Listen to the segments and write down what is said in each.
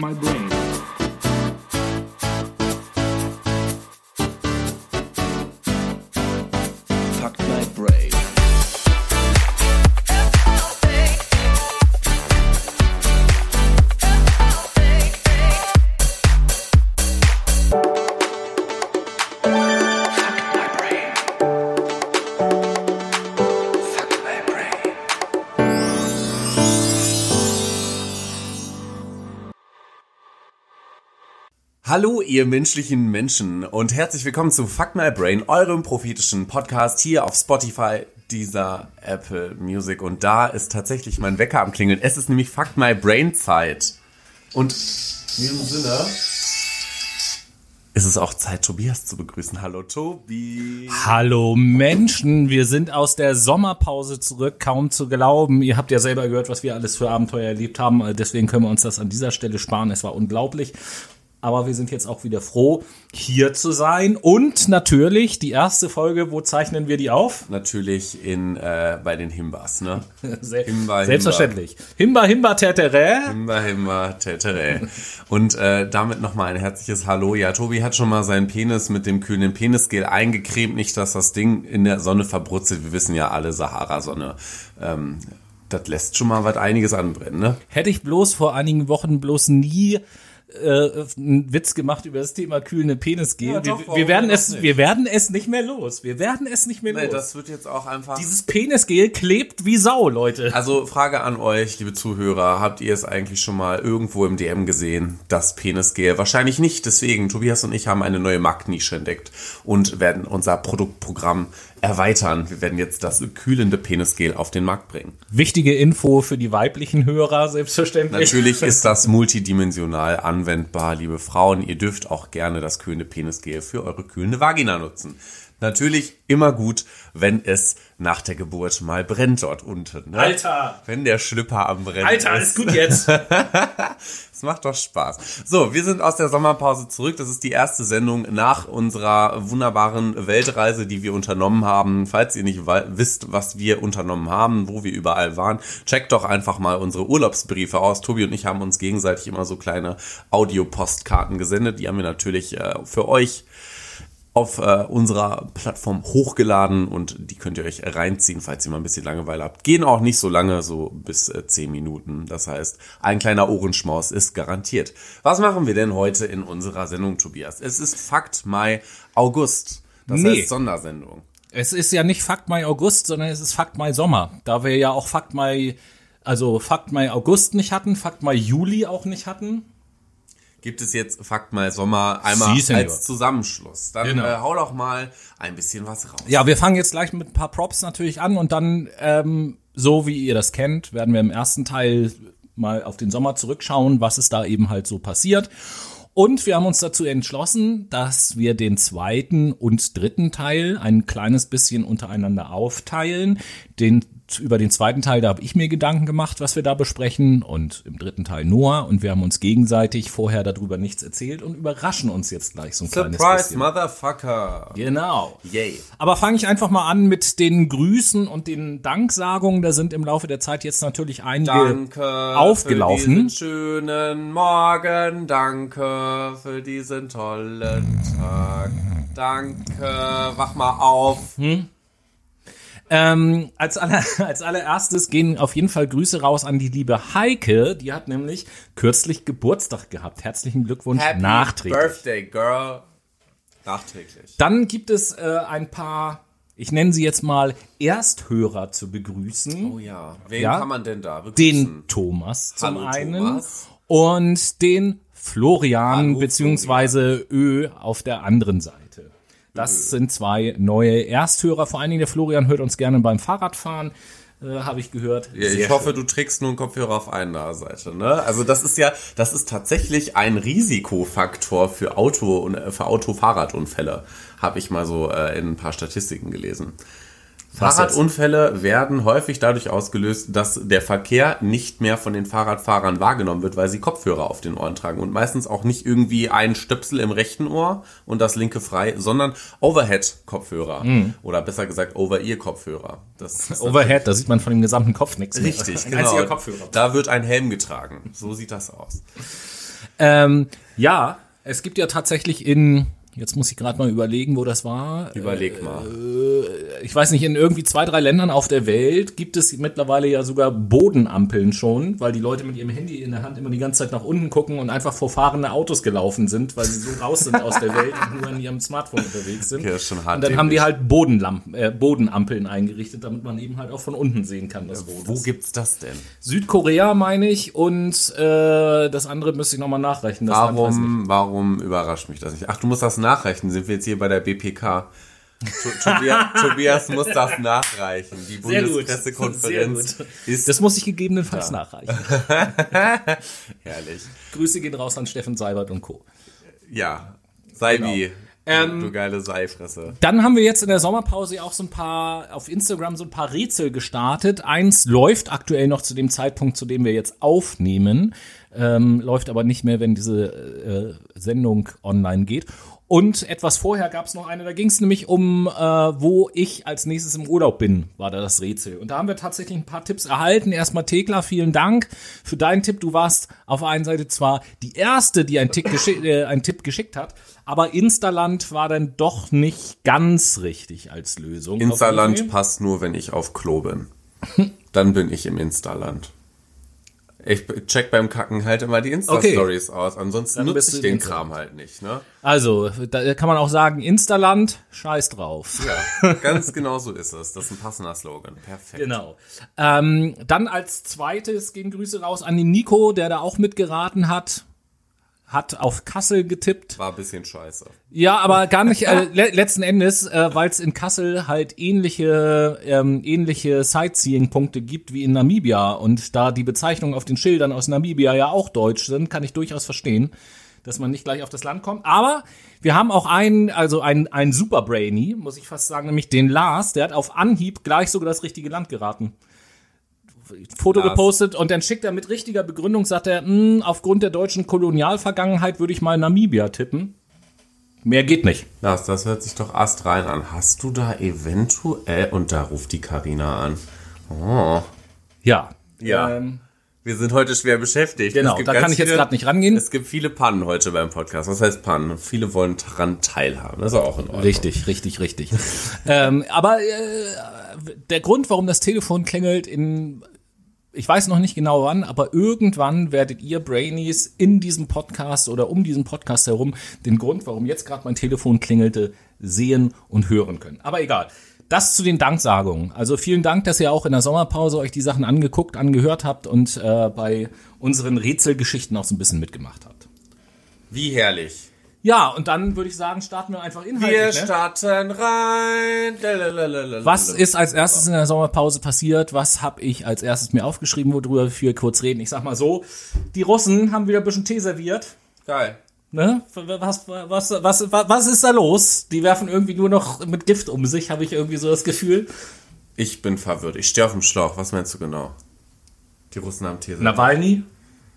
my brain. Hallo, ihr menschlichen Menschen und herzlich willkommen zu Fuck My Brain, eurem prophetischen Podcast hier auf Spotify, dieser Apple Music. Und da ist tatsächlich mein Wecker am Klingeln. Es ist nämlich Fuck My Brain Zeit. Und in diesem Sinne ist es auch Zeit, Tobias zu begrüßen. Hallo, Tobi. Hallo Menschen, wir sind aus der Sommerpause zurück, kaum zu glauben. Ihr habt ja selber gehört, was wir alles für Abenteuer erlebt haben, deswegen können wir uns das an dieser Stelle sparen. Es war unglaublich. Aber wir sind jetzt auch wieder froh, hier zu sein. Und natürlich die erste Folge, wo zeichnen wir die auf? Natürlich in, äh, bei den Himbas, ne? Se Himba, Selbstverständlich. Himba, Himba, Tetere. Himba, himba, tetere. Und äh, damit nochmal ein herzliches Hallo. Ja, Tobi hat schon mal seinen Penis mit dem kühlen Penisgel eingecremt. Nicht, dass das Ding in der Sonne verbrutzelt. Wir wissen ja alle, Sahara-Sonne. Ähm, das lässt schon mal was einiges anbrennen, ne? Hätte ich bloß vor einigen Wochen bloß nie äh, einen Witz gemacht über das Thema kühlende Penisgel. Ja, wir, wir werden es, nicht? wir werden es nicht mehr los. Wir werden es nicht mehr Nee, los. das wird jetzt auch einfach. Dieses Penisgel klebt wie Sau, Leute. Also Frage an euch, liebe Zuhörer, habt ihr es eigentlich schon mal irgendwo im DM gesehen, das Penisgel? Wahrscheinlich nicht, deswegen, Tobias und ich haben eine neue Marktnische entdeckt und werden unser Produktprogramm erweitern. Wir werden jetzt das kühlende Penisgel auf den Markt bringen. Wichtige Info für die weiblichen Hörer, selbstverständlich. Natürlich ist das multidimensional anwendbar, liebe Frauen. Ihr dürft auch gerne das kühlende Penisgel für eure kühlende Vagina nutzen. Natürlich immer gut, wenn es nach der Geburt mal brennt dort unten. Ne? Alter! Wenn der Schlüpper am Brennen Alter, ist. ist gut jetzt. Es macht doch Spaß. So, wir sind aus der Sommerpause zurück. Das ist die erste Sendung nach unserer wunderbaren Weltreise, die wir unternommen haben. Falls ihr nicht wisst, was wir unternommen haben, wo wir überall waren, checkt doch einfach mal unsere Urlaubsbriefe aus. Tobi und ich haben uns gegenseitig immer so kleine Audiopostkarten gesendet. Die haben wir natürlich äh, für euch auf äh, unserer Plattform hochgeladen und die könnt ihr euch reinziehen, falls ihr mal ein bisschen Langeweile habt. Gehen auch nicht so lange, so bis äh, 10 Minuten. Das heißt, ein kleiner Ohrenschmaus ist garantiert. Was machen wir denn heute in unserer Sendung, Tobias? Es ist Fakt Mai August. Das Nee. heißt Sondersendung. es ist ja nicht Fakt Mai August, sondern es ist Fakt Mai Sommer. Da wir ja auch Fakt Mai, also Fakt Mai August nicht hatten, Fakt Mai Juli auch nicht hatten. Gibt es jetzt Fakt Mai Sommer einmal Sie, als Zusammenschluss? Dann Genau. äh, hau doch mal ein bisschen was raus. Ja, wir fangen jetzt gleich mit ein paar Props natürlich an und dann, ähm, so wie ihr das kennt, werden wir im ersten Teil mal auf den Sommer zurückschauen, was ist da eben halt so passiert. Und wir haben uns dazu entschlossen, dass wir den zweiten und dritten Teil ein kleines bisschen untereinander aufteilen. Den, über den zweiten Teil, da habe ich mir Gedanken gemacht, was wir da besprechen und im dritten Teil Noah und wir haben uns gegenseitig vorher darüber nichts erzählt und überraschen uns jetzt gleich so ein kleines Surprise, bisschen. Motherfucker. Genau. Yay. Aber fange ich einfach mal an mit den Grüßen und den Danksagungen. Da sind im Laufe der Zeit jetzt natürlich einige Danke aufgelaufen. für diesen schönen Morgen. Danke für diesen tollen Tag. Danke, wach mal auf. Ähm, als, aller, als allererstes gehen auf jeden Fall Grüße raus an die liebe Heike. Die hat nämlich kürzlich Geburtstag gehabt. Herzlichen Glückwunsch Happy nachträglich. Birthday, Girl. Nachträglich. Dann gibt es äh, ein paar, ich nenne sie jetzt mal Ersthörer zu begrüßen. Oh ja. Wen Ja? kann man denn da begrüßen? den Thomas zum Hallo, einen Thomas. und den Florian Hallo, beziehungsweise Ö auf der anderen Seite. Das sind zwei neue Ersthörer. Vor allen Dingen der Florian hört uns gerne beim Fahrradfahren, äh, habe ich gehört. Ja, ich Sehr hoffe, du trägst nur einen Kopfhörer auf einer Seite, ne? Also das ist ja, das ist tatsächlich ein Risikofaktor für Auto und äh, für Auto-Fahrradunfälle, habe ich mal so äh, in ein paar Statistiken gelesen. Fahrradunfälle werden häufig dadurch ausgelöst, dass der Verkehr nicht mehr von den Fahrradfahrern wahrgenommen wird, weil sie Kopfhörer auf den Ohren tragen und meistens auch nicht irgendwie ein Stöpsel im rechten Ohr und das linke frei, sondern Overhead-Kopfhörer Hm. oder besser gesagt Over-Ear-Kopfhörer. Das Overhead, da sieht man von dem gesamten Kopf nichts mehr. Richtig, Ein genau. einziger Kopfhörer. Da wird ein Helm getragen. So sieht das aus. Ähm, ja, es gibt ja tatsächlich in, jetzt muss ich gerade mal überlegen, wo das war. Überleg mal. ich weiß nicht, in irgendwie zwei, drei Ländern auf der Welt gibt es mittlerweile ja sogar Bodenampeln schon, weil die Leute mit ihrem Handy in der Hand immer die ganze Zeit nach unten gucken und einfach vor fahrende Autos gelaufen sind, weil sie so raus sind aus der Welt und nur in ihrem Smartphone unterwegs sind. Okay, das ist schon hart und dann haben die halt Bodenlampen, äh, Bodenampeln eingerichtet, damit man eben halt auch von unten sehen kann, das Rot Wo ist. gibt's das denn? Südkorea meine ich und äh, das andere müsste ich nochmal nachrechnen. Warum, warum überrascht mich das nicht? Ach, du musst das nachrechnen. Sind wir jetzt hier bei der BPK? To- Tobias, Tobias muss das nachreichen. Die. Bundespressekonferenz ist Das muss ich gegebenenfalls nachreichen. herrlich. Grüße gehen raus an Steffen Seibert und Co. Ja, Saibi, Ähm, du geile Seifresse. Dann haben wir jetzt in der Sommerpause auch so ein paar auf Instagram so ein paar Rätsel gestartet. Eins läuft aktuell noch zu dem Zeitpunkt, zu dem wir jetzt aufnehmen, ähm, läuft aber nicht mehr, wenn diese äh, Sendung online geht. Und etwas vorher gab es noch eine, da ging es nämlich um, äh, wo ich als nächstes im Urlaub bin, war da das Rätsel. Und da haben wir tatsächlich ein paar Tipps erhalten. Erstmal Thekla, vielen Dank für deinen Tipp. Du warst auf der einen Seite zwar die erste, die einen, Tick geschick, äh, einen Tipp geschickt hat, aber Instaland war dann doch nicht ganz richtig als Lösung. Instaland passt nur, wenn ich auf Klo bin. Dann bin ich im Instaland. Ich check beim Kacken halt immer die Insta-Stories aus. Ansonsten nutze ich den Insta. Kram halt nicht, ne? Also, da kann man auch sagen, Instaland, scheiß drauf. Ja, ganz genau so ist es. Das ist ein passender Slogan. Perfekt. Genau. Ähm, dann als zweites gehen Grüße raus an den Nico, der da auch mitgeraten hat. Hat auf Kassel getippt. War ein bisschen scheiße. Ja, aber gar nicht, äh, le letzten Endes, äh, weil es in Kassel halt ähnliche, ähm, ähnliche Sightseeing-Punkte gibt wie in Namibia und da die Bezeichnungen auf den Schildern aus Namibia ja auch deutsch sind, kann ich durchaus verstehen, dass man nicht gleich auf das Land kommt. Aber wir haben auch einen, also einen, einen Superbrainy, muss ich fast sagen, nämlich den Lars, der hat auf Anhieb gleich sogar das richtige Land geraten. Foto Lars. gepostet und dann schickt er mit richtiger Begründung, sagt er, "Hm, aufgrund der deutschen Kolonialvergangenheit würde ich mal Namibia tippen. Mehr geht nicht. Lars, das hört sich doch astrein an. Hast du da eventuell, und da ruft die Karina an. Oh. Ja. Ja. Ähm, Wir sind heute schwer beschäftigt. Genau, da kann ich jetzt grad nicht rangehen. Es gibt viele Pannen heute beim Podcast. Was heißt Pannen? Viele wollen daran teilhaben. Das ist auch in Ordnung. richtig, richtig, richtig. ähm, aber äh, der Grund, warum das Telefon klingelt in ich weiß noch nicht genau wann, aber irgendwann werdet ihr Brainies in diesem Podcast oder um diesen Podcast herum den Grund, warum jetzt gerade mein Telefon klingelte, sehen und hören können. Aber egal. Das zu den Danksagungen. Also vielen Dank, dass ihr auch in der Sommerpause euch die Sachen angeguckt, angehört habt und äh, bei unseren Rätselgeschichten auch so ein bisschen mitgemacht habt. Wie herrlich. Ja, und dann würde ich sagen, starten wir einfach inhaltlich. Wir ne? starten rein. Lalalala. Was ist als erstes in der Sommerpause passiert? Was habe ich als erstes mir aufgeschrieben, worüber wir kurz reden? Ich sag mal so, die Russen haben wieder ein bisschen Tee serviert. Geil. Ne? Was, was, was, was, was ist da los? Die werfen irgendwie nur noch mit Gift um sich, habe ich irgendwie so das Gefühl. Ich bin verwirrt. Ich stehe auf dem Schlauch. Was meinst du genau? Die Russen haben These. Nawalny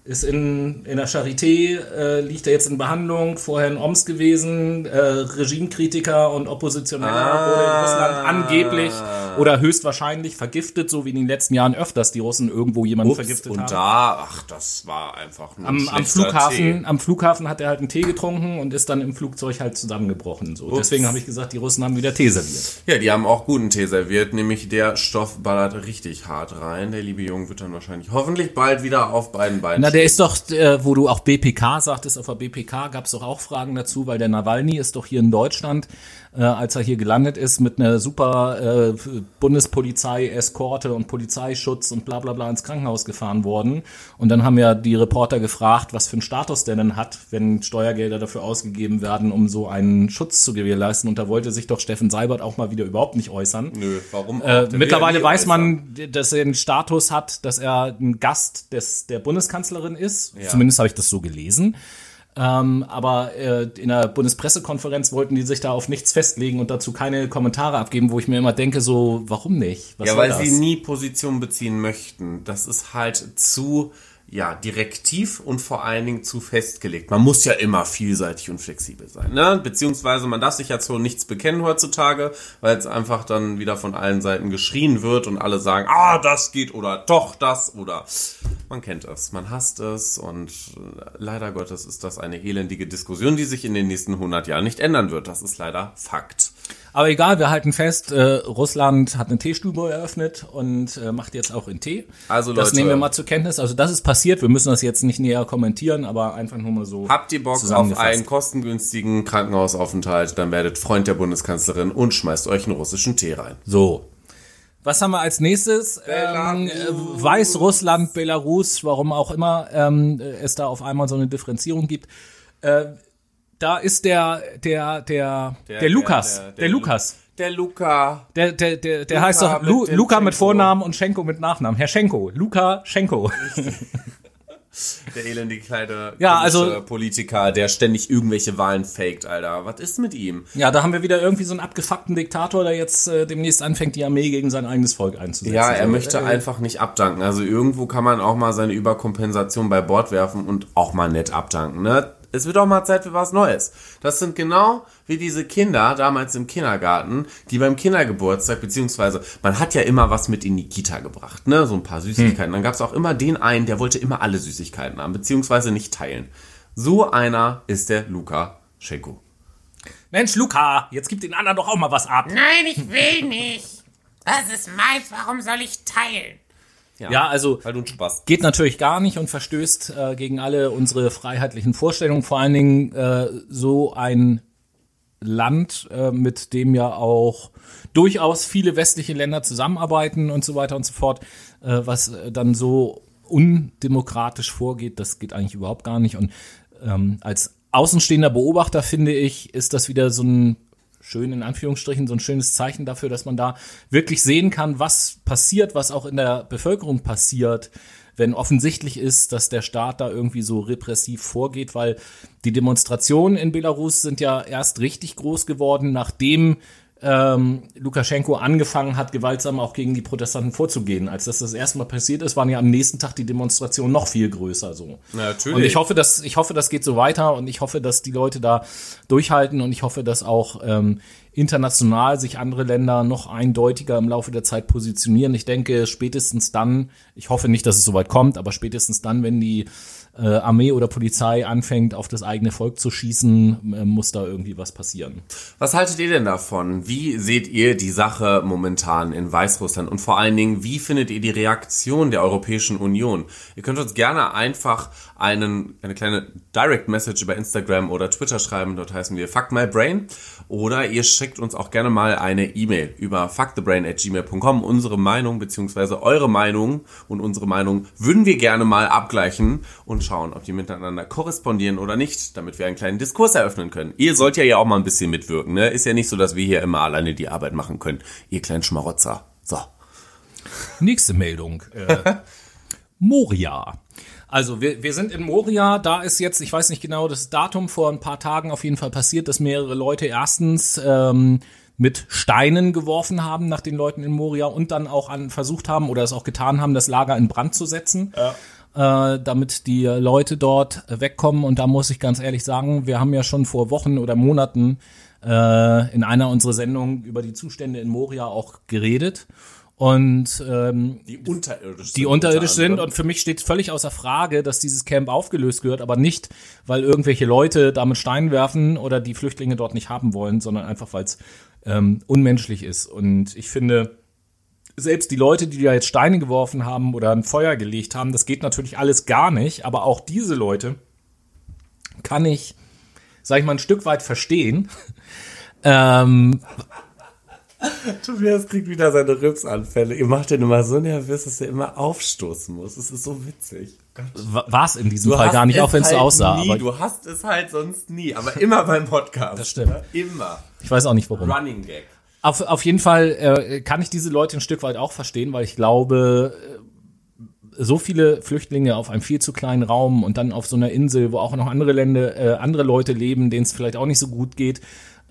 ist in, in der Charité, äh, liegt er jetzt in Behandlung, vorher in Oms gewesen, äh, Regimekritiker und Oppositioneller Ah. wurde in Russland angeblich oder höchstwahrscheinlich vergiftet, so wie in den letzten Jahren öfters die Russen irgendwo jemanden Ups, vergiftet und haben. da, ach, das war einfach nur ein am, am Flughafen, Tee. am Flughafen hat er halt einen Tee getrunken und ist dann im Flugzeug halt zusammengebrochen. So. Deswegen habe ich gesagt, die Russen haben wieder Tee serviert. Ja, die haben auch guten Tee serviert, nämlich der Stoff ballert richtig hart rein. Der liebe Junge wird dann wahrscheinlich hoffentlich bald wieder auf beiden Beinen Na, der ist doch, äh, wo du auch BPK sagtest, auf der BPK gab es doch auch Fragen dazu, weil der Nawalny ist doch hier in Deutschland, äh, als er hier gelandet ist, mit einer super äh, Bundespolizei, Eskorte und Polizeischutz und bla bla bla ins Krankenhaus gefahren worden. Und dann haben ja die Reporter gefragt, was für einen Status der denn hat, wenn Steuergelder dafür ausgegeben werden, um so einen Schutz zu gewährleisten. Und da wollte sich doch Steffen Seibert auch mal wieder überhaupt nicht äußern. Nö, warum? Äh, mittlerweile weiß äußern. man, dass er einen Status hat, dass er ein Gast des, der Bundeskanzlerin ist. Ja. Zumindest habe ich das so gelesen. Ähm, aber äh, in der Bundespressekonferenz wollten die sich da auf nichts festlegen und dazu keine Kommentare abgeben, wo ich mir immer denke, so, warum nicht? Was Ja, weil das? sie nie Position beziehen möchten. Das ist halt zu, ja, direktiv und vor allen Dingen zu festgelegt. Man muss ja immer vielseitig und flexibel sein, ne? Beziehungsweise man darf sich ja zu nichts bekennen heutzutage, weil es einfach dann wieder von allen Seiten geschrien wird und alle sagen, ah, das geht oder doch das oder Man kennt es, man hasst es und äh, leider Gottes ist das eine elendige Diskussion, die sich in den nächsten 100 Jahren nicht ändern wird. Das ist leider Fakt. Aber egal, wir halten fest, äh, Russland hat eine Teestube eröffnet und äh, macht jetzt auch in Tee. Also, das Leute- nehmen wir mal zur Kenntnis. Also das ist passiert. Wir müssen das jetzt nicht näher kommentieren, aber einfach nur mal so. Habt ihr Bock auf einen kostengünstigen Krankenhausaufenthalt, dann werdet Freund der Bundeskanzlerin und schmeißt euch einen russischen Tee rein. So. Was haben wir als nächstes? Ähm, äh, Weißrussland, Belarus, warum auch immer ähm, es da auf einmal so eine Differenzierung gibt. Äh, da ist der, der, der, der, Lukas, der, Lukas. Der Luca. Der, der, der, der Luka heißt doch mit Lu, dem Luca mit. Vornamen und Schenko mit Nachnamen. Herr Schenko. Luca Schenko. Der elendige kleine Ja, also- Politiker, der ständig irgendwelche Wahlen faked, Alter. Was ist mit ihm? Ja, da haben wir wieder irgendwie so einen abgefuckten Diktator, der jetzt äh, demnächst anfängt, die Armee gegen sein eigenes Volk einzusetzen. Ja, er möchte äh, einfach nicht abdanken. Also irgendwo kann man auch mal seine Überkompensation bei Bord werfen und auch mal nett abdanken, ne? Es wird auch mal Zeit für was Neues. Das sind genau wie diese Kinder damals im Kindergarten, die beim Kindergeburtstag, beziehungsweise man hat ja immer was mit in die Kita gebracht, ne? So ein paar Süßigkeiten. Dann gab es auch immer den einen, der wollte immer alle Süßigkeiten haben, beziehungsweise nicht teilen. So einer ist der Luca Schenko. Mensch, Luca, jetzt gib den anderen doch auch mal was ab. Nein, ich will nicht. Das ist meins, warum soll ich teilen? Ja, also ein Spaß. geht natürlich gar nicht und verstößt äh, gegen alle unsere freiheitlichen Vorstellungen. Vor allen Dingen äh, so ein Land, äh, mit dem ja auch durchaus viele westliche Länder zusammenarbeiten und so weiter und so fort, äh, was äh, dann so undemokratisch vorgeht, das geht eigentlich überhaupt gar nicht. Und ähm, als außenstehender Beobachter finde ich, ist das wieder so ein schön in Anführungsstrichen so ein schönes Zeichen dafür, dass man da wirklich sehen kann, was passiert, was auch in der Bevölkerung passiert, wenn offensichtlich ist, dass der Staat da irgendwie so repressiv vorgeht, weil die Demonstrationen in Belarus sind ja erst richtig groß geworden, nachdem ähm, Lukaschenko angefangen hat, gewaltsam auch gegen die Protestanten vorzugehen. Als das das erste Mal passiert ist, waren ja am nächsten Tag die Demonstrationen noch viel größer. So. Natürlich. Und ich hoffe, dass ich hoffe, das geht so weiter und ich hoffe, dass die Leute da durchhalten und ich hoffe, dass auch ähm, international sich andere Länder noch eindeutiger im Laufe der Zeit positionieren. Ich denke, spätestens dann, ich hoffe nicht, dass es soweit kommt, aber spätestens dann, wenn die äh, Armee oder Polizei anfängt, auf das eigene Volk zu schießen, äh, muss da irgendwie was passieren. Was haltet ihr denn davon? Wie seht ihr die Sache momentan in Weißrussland? Und vor allen Dingen, wie findet ihr die Reaktion der Europäischen Union? Ihr könnt uns gerne einfach einen, eine kleine Direct Message über Instagram oder Twitter schreiben. Dort heißen wir Fuck My Brain. Oder ihr schickt uns auch gerne mal eine E-Mail über fuckthebrain@gmail.com. Unsere Meinung beziehungsweise eure Meinung und unsere Meinung würden wir gerne mal abgleichen und schauen, ob die miteinander korrespondieren oder nicht, damit wir einen kleinen Diskurs eröffnen können. Ihr sollt ja ja auch mal ein bisschen mitwirken. Ne? Ist ja nicht so, dass wir hier immer alleine die Arbeit machen können. Ihr kleinen Schmarotzer. So. Nächste Meldung. Äh, Moria. Also wir, wir sind in Moria, da ist jetzt, ich weiß nicht genau das Datum, vor ein paar Tagen auf jeden Fall passiert, dass mehrere Leute erstens ähm, mit Steinen geworfen haben nach den Leuten in Moria und dann auch an versucht haben oder es auch getan haben, das Lager in Brand zu setzen. Äh, damit die Leute dort wegkommen. Und da muss ich ganz ehrlich sagen, wir haben ja schon vor Wochen oder Monaten äh, in einer unserer Sendungen über die Zustände in Moria auch geredet. Und ähm, Die unterirdisch die unterirdisch sind und für mich steht völlig außer Frage, dass dieses Camp aufgelöst wird, aber nicht, weil irgendwelche Leute damit Stein werfen oder die Flüchtlinge dort nicht haben wollen, sondern einfach, weil es ähm, unmenschlich ist. Und ich finde, selbst die Leute, die da jetzt Steine geworfen haben oder ein Feuer gelegt haben, das geht natürlich alles gar nicht, aber auch diese Leute kann ich, sag ich mal, ein Stück weit verstehen. ähm, Tobias kriegt wieder seine Ripsanfälle. Ihr macht den immer so nervös, dass er immer aufstoßen muss. Es ist so witzig. war es in diesem Fall gar nicht, auch wenn es so aussah. Nie. Aber Du hast es halt sonst nie, aber immer beim Podcast. Das stimmt. Immer. ich weiß auch nicht warum. Running Gag. Auf, auf jeden Fall äh, kann ich diese Leute ein Stück weit auch verstehen, weil ich glaube, äh, so viele Flüchtlinge auf einem viel zu kleinen Raum und dann auf so einer Insel, wo auch noch andere Länder, äh, andere Leute leben, denen es vielleicht auch nicht so gut geht,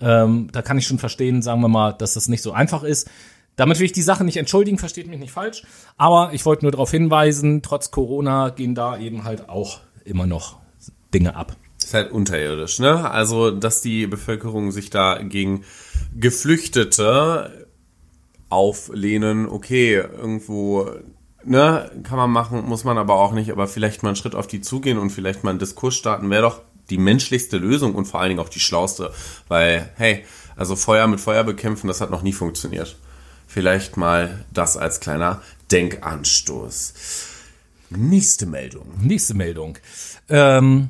ähm, da kann ich schon verstehen, sagen wir mal, dass das nicht so einfach ist. Damit will ich die Sache nicht entschuldigen, versteht mich nicht falsch. Aber ich wollte nur darauf hinweisen, trotz Corona gehen da eben halt auch immer noch Dinge ab. Ist halt unterirdisch, ne? Also, dass die Bevölkerung sich da gegen Geflüchtete auflehnen, okay, irgendwo ne, kann man machen, muss man aber auch nicht, aber vielleicht mal einen Schritt auf die zugehen und vielleicht mal einen Diskurs starten, wäre doch die menschlichste Lösung und vor allen Dingen auch die schlauste. Weil, hey, also Feuer mit Feuer bekämpfen, das hat noch nie funktioniert. Vielleicht mal das als kleiner Denkanstoß. Nächste Meldung. Nächste Meldung. Ähm,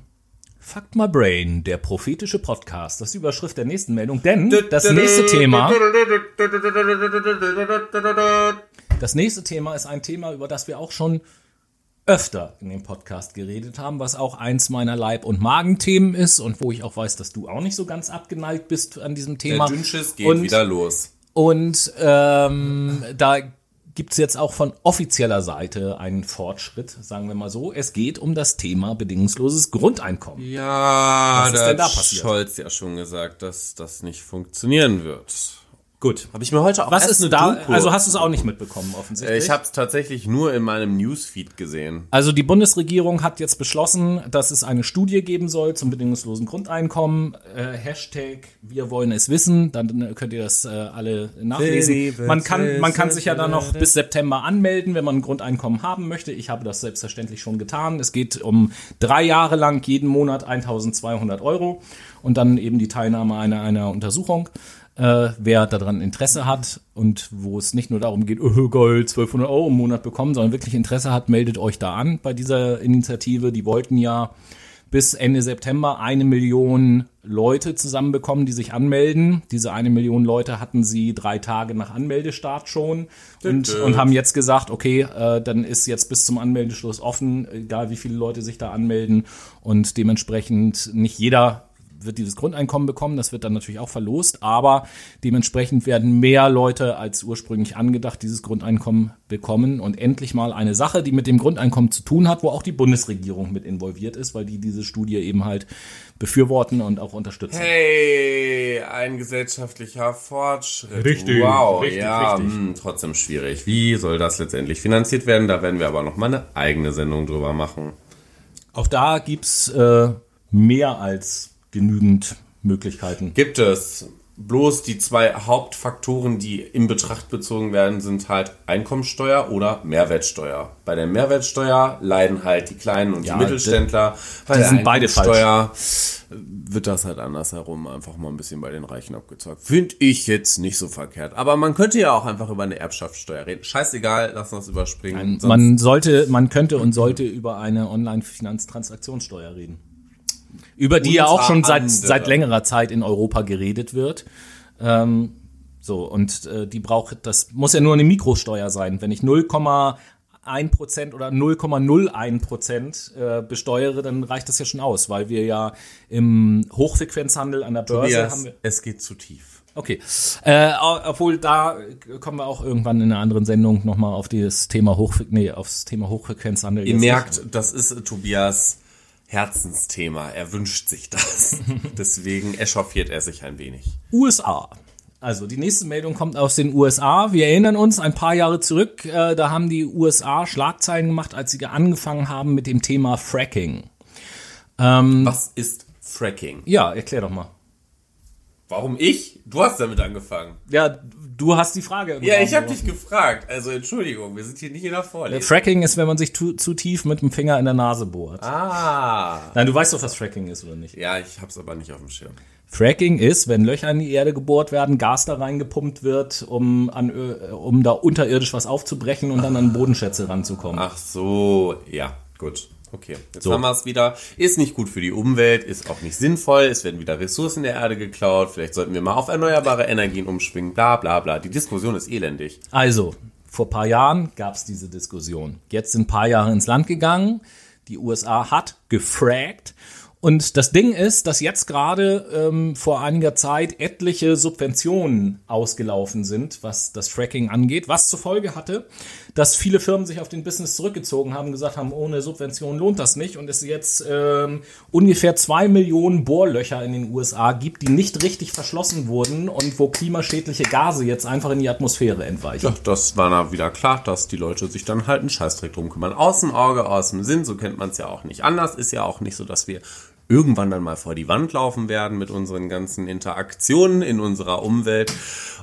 Fuck My Brain, der prophetische Podcast. Das ist die Überschrift der nächsten Meldung, denn das nächste Thema, das nächste Thema ist ein Thema, über das wir auch schon öfter in dem Podcast geredet haben, was auch eins meiner Leib- und Magenthemen ist und wo ich auch weiß, dass du auch nicht so ganz abgeneigt bist an diesem Thema. Der Dünnschiss geht und, wieder los. Und ähm, da gibt's jetzt auch von offizieller Seite einen Fortschritt, sagen wir mal so. Es geht um das Thema bedingungsloses Grundeinkommen. Ja, Was ist da denn da hat passiert? Scholz ja schon gesagt, dass das nicht funktionieren wird. Gut. Habe ich mir heute auch Was ist eine da? Doku- Also hast du es auch nicht mitbekommen, Äh, offensichtlich. Ich habe es tatsächlich nur in meinem Newsfeed gesehen. Also die Bundesregierung hat jetzt beschlossen, dass es eine Studie geben soll zum bedingungslosen Grundeinkommen. Äh, Hashtag Wir wollen es wissen. Dann äh, könnt ihr das äh, alle nachlesen. Man kann, man kann sich ja dann noch bis September anmelden, wenn man ein Grundeinkommen haben möchte. Ich habe das selbstverständlich schon getan. Es geht um drei Jahre lang jeden Monat 1200 Euro und dann eben die Teilnahme einer, einer Untersuchung. Äh, wer daran Interesse hat und wo es nicht nur darum geht, oh geil, 1200 Euro im Monat bekommen, sondern wirklich Interesse hat, meldet euch da an bei dieser Initiative. Die wollten ja bis Ende September eine Million Leute zusammenbekommen, die sich anmelden. Diese eine Million Leute hatten sie drei Tage nach Anmeldestart schon und, und haben jetzt gesagt, okay, äh, dann ist jetzt bis zum Anmeldeschluss offen, egal wie viele Leute sich da anmelden und dementsprechend nicht jeder wird dieses Grundeinkommen bekommen, das wird dann natürlich auch verlost, aber dementsprechend werden mehr Leute als ursprünglich angedacht dieses Grundeinkommen bekommen und endlich mal eine Sache, die mit dem Grundeinkommen zu tun hat, wo auch die Bundesregierung mit involviert ist, weil die diese Studie eben halt befürworten und auch unterstützen. Hey, ein gesellschaftlicher Fortschritt. Richtig, wow, richtig, ja, richtig. Mh, trotzdem schwierig. Wie soll das letztendlich finanziert werden? Da werden wir aber noch mal eine eigene Sendung drüber machen. Auch da gibt's äh, mehr als genügend Möglichkeiten. Gibt es bloß die zwei Hauptfaktoren, die in Betracht bezogen werden, sind halt Einkommensteuer oder Mehrwertsteuer. Bei der Mehrwertsteuer leiden halt die kleinen und Ja, die Mittelständler. Bei der sind beide Einkommensteuer wird das halt andersherum einfach mal ein bisschen bei den Reichen abgezockt. Finde ich jetzt nicht so verkehrt. Aber man könnte ja auch einfach über eine Erbschaftssteuer reden. Scheißegal, lass uns überspringen. Sonst- Man sollte, man könnte und sollte über eine Online-Finanztransaktionssteuer reden. Über die ja auch schon seit, seit längerer Zeit in Europa geredet wird. Ähm, so, und äh, die braucht, das muss ja nur eine Mikrosteuer sein. Wenn ich 0,1% oder 0,01% äh, besteuere, dann reicht das ja schon aus, weil wir ja im Hochfrequenzhandel an der Börse Tobias, haben wir. es geht zu tief. Okay. Äh, obwohl da kommen wir auch irgendwann in einer anderen Sendung nochmal auf das Thema Hochfre nee, aufs Thema Hochfrequenzhandel. Ihr merkt, das ist äh, Tobias Herzensthema. Er wünscht sich das. Deswegen echauffiert er sich ein wenig. USA. Also die nächste Meldung kommt aus den USA. Wir erinnern uns ein paar Jahre zurück, äh, da haben die USA Schlagzeilen gemacht, als sie angefangen haben mit dem Thema Fracking. Was ist Fracking? Ja, erklär doch mal. Warum ich? Du hast damit angefangen. Ja, du hast die Frage. Ja, Raum ich habe dich gefragt. Also Entschuldigung, wir sind hier nicht in der Vorlesung. Fracking ist, wenn man sich zu, zu tief mit dem Finger in der Nase bohrt. Ah. Nein, du weißt doch, was Fracking ist, oder nicht? Ja, ich hab's aber nicht auf dem Schirm. Fracking ist, wenn Löcher in die Erde gebohrt werden, Gas da reingepumpt wird, um, an, Ö- um da unterirdisch was aufzubrechen und dann an Bodenschätze ranzukommen. Ach so, ja, gut. Okay, jetzt So. haben wir es wieder. Ist nicht gut für die Umwelt, ist auch nicht sinnvoll. Es werden wieder Ressourcen der Erde geklaut. Vielleicht sollten wir mal auf erneuerbare Energien umschwingen. Bla bla bla. Die Diskussion ist elendig. Also, vor paar Jahren gab es diese Diskussion. Jetzt sind ein paar Jahre ins Land gegangen. Die USA hat gefragt. Und das Ding ist, dass jetzt gerade ähm, vor einiger Zeit etliche Subventionen ausgelaufen sind, was das Fracking angeht, was zur Folge hatte, dass viele Firmen sich auf den Business zurückgezogen haben, gesagt haben, ohne Subvention lohnt das nicht und es jetzt ähm, ungefähr zwei Millionen Bohrlöcher in den USA gibt, die nicht richtig verschlossen wurden und wo klimaschädliche Gase jetzt einfach in die Atmosphäre entweichen. Ja, das war dann wieder klar, dass die Leute sich dann halt einen Scheißdreck drum kümmern. Aus dem Auge, aus dem Sinn, so kennt man es ja auch nicht anders. Ist ja auch nicht so, dass wir irgendwann dann mal vor die Wand laufen werden mit unseren ganzen Interaktionen in unserer Umwelt.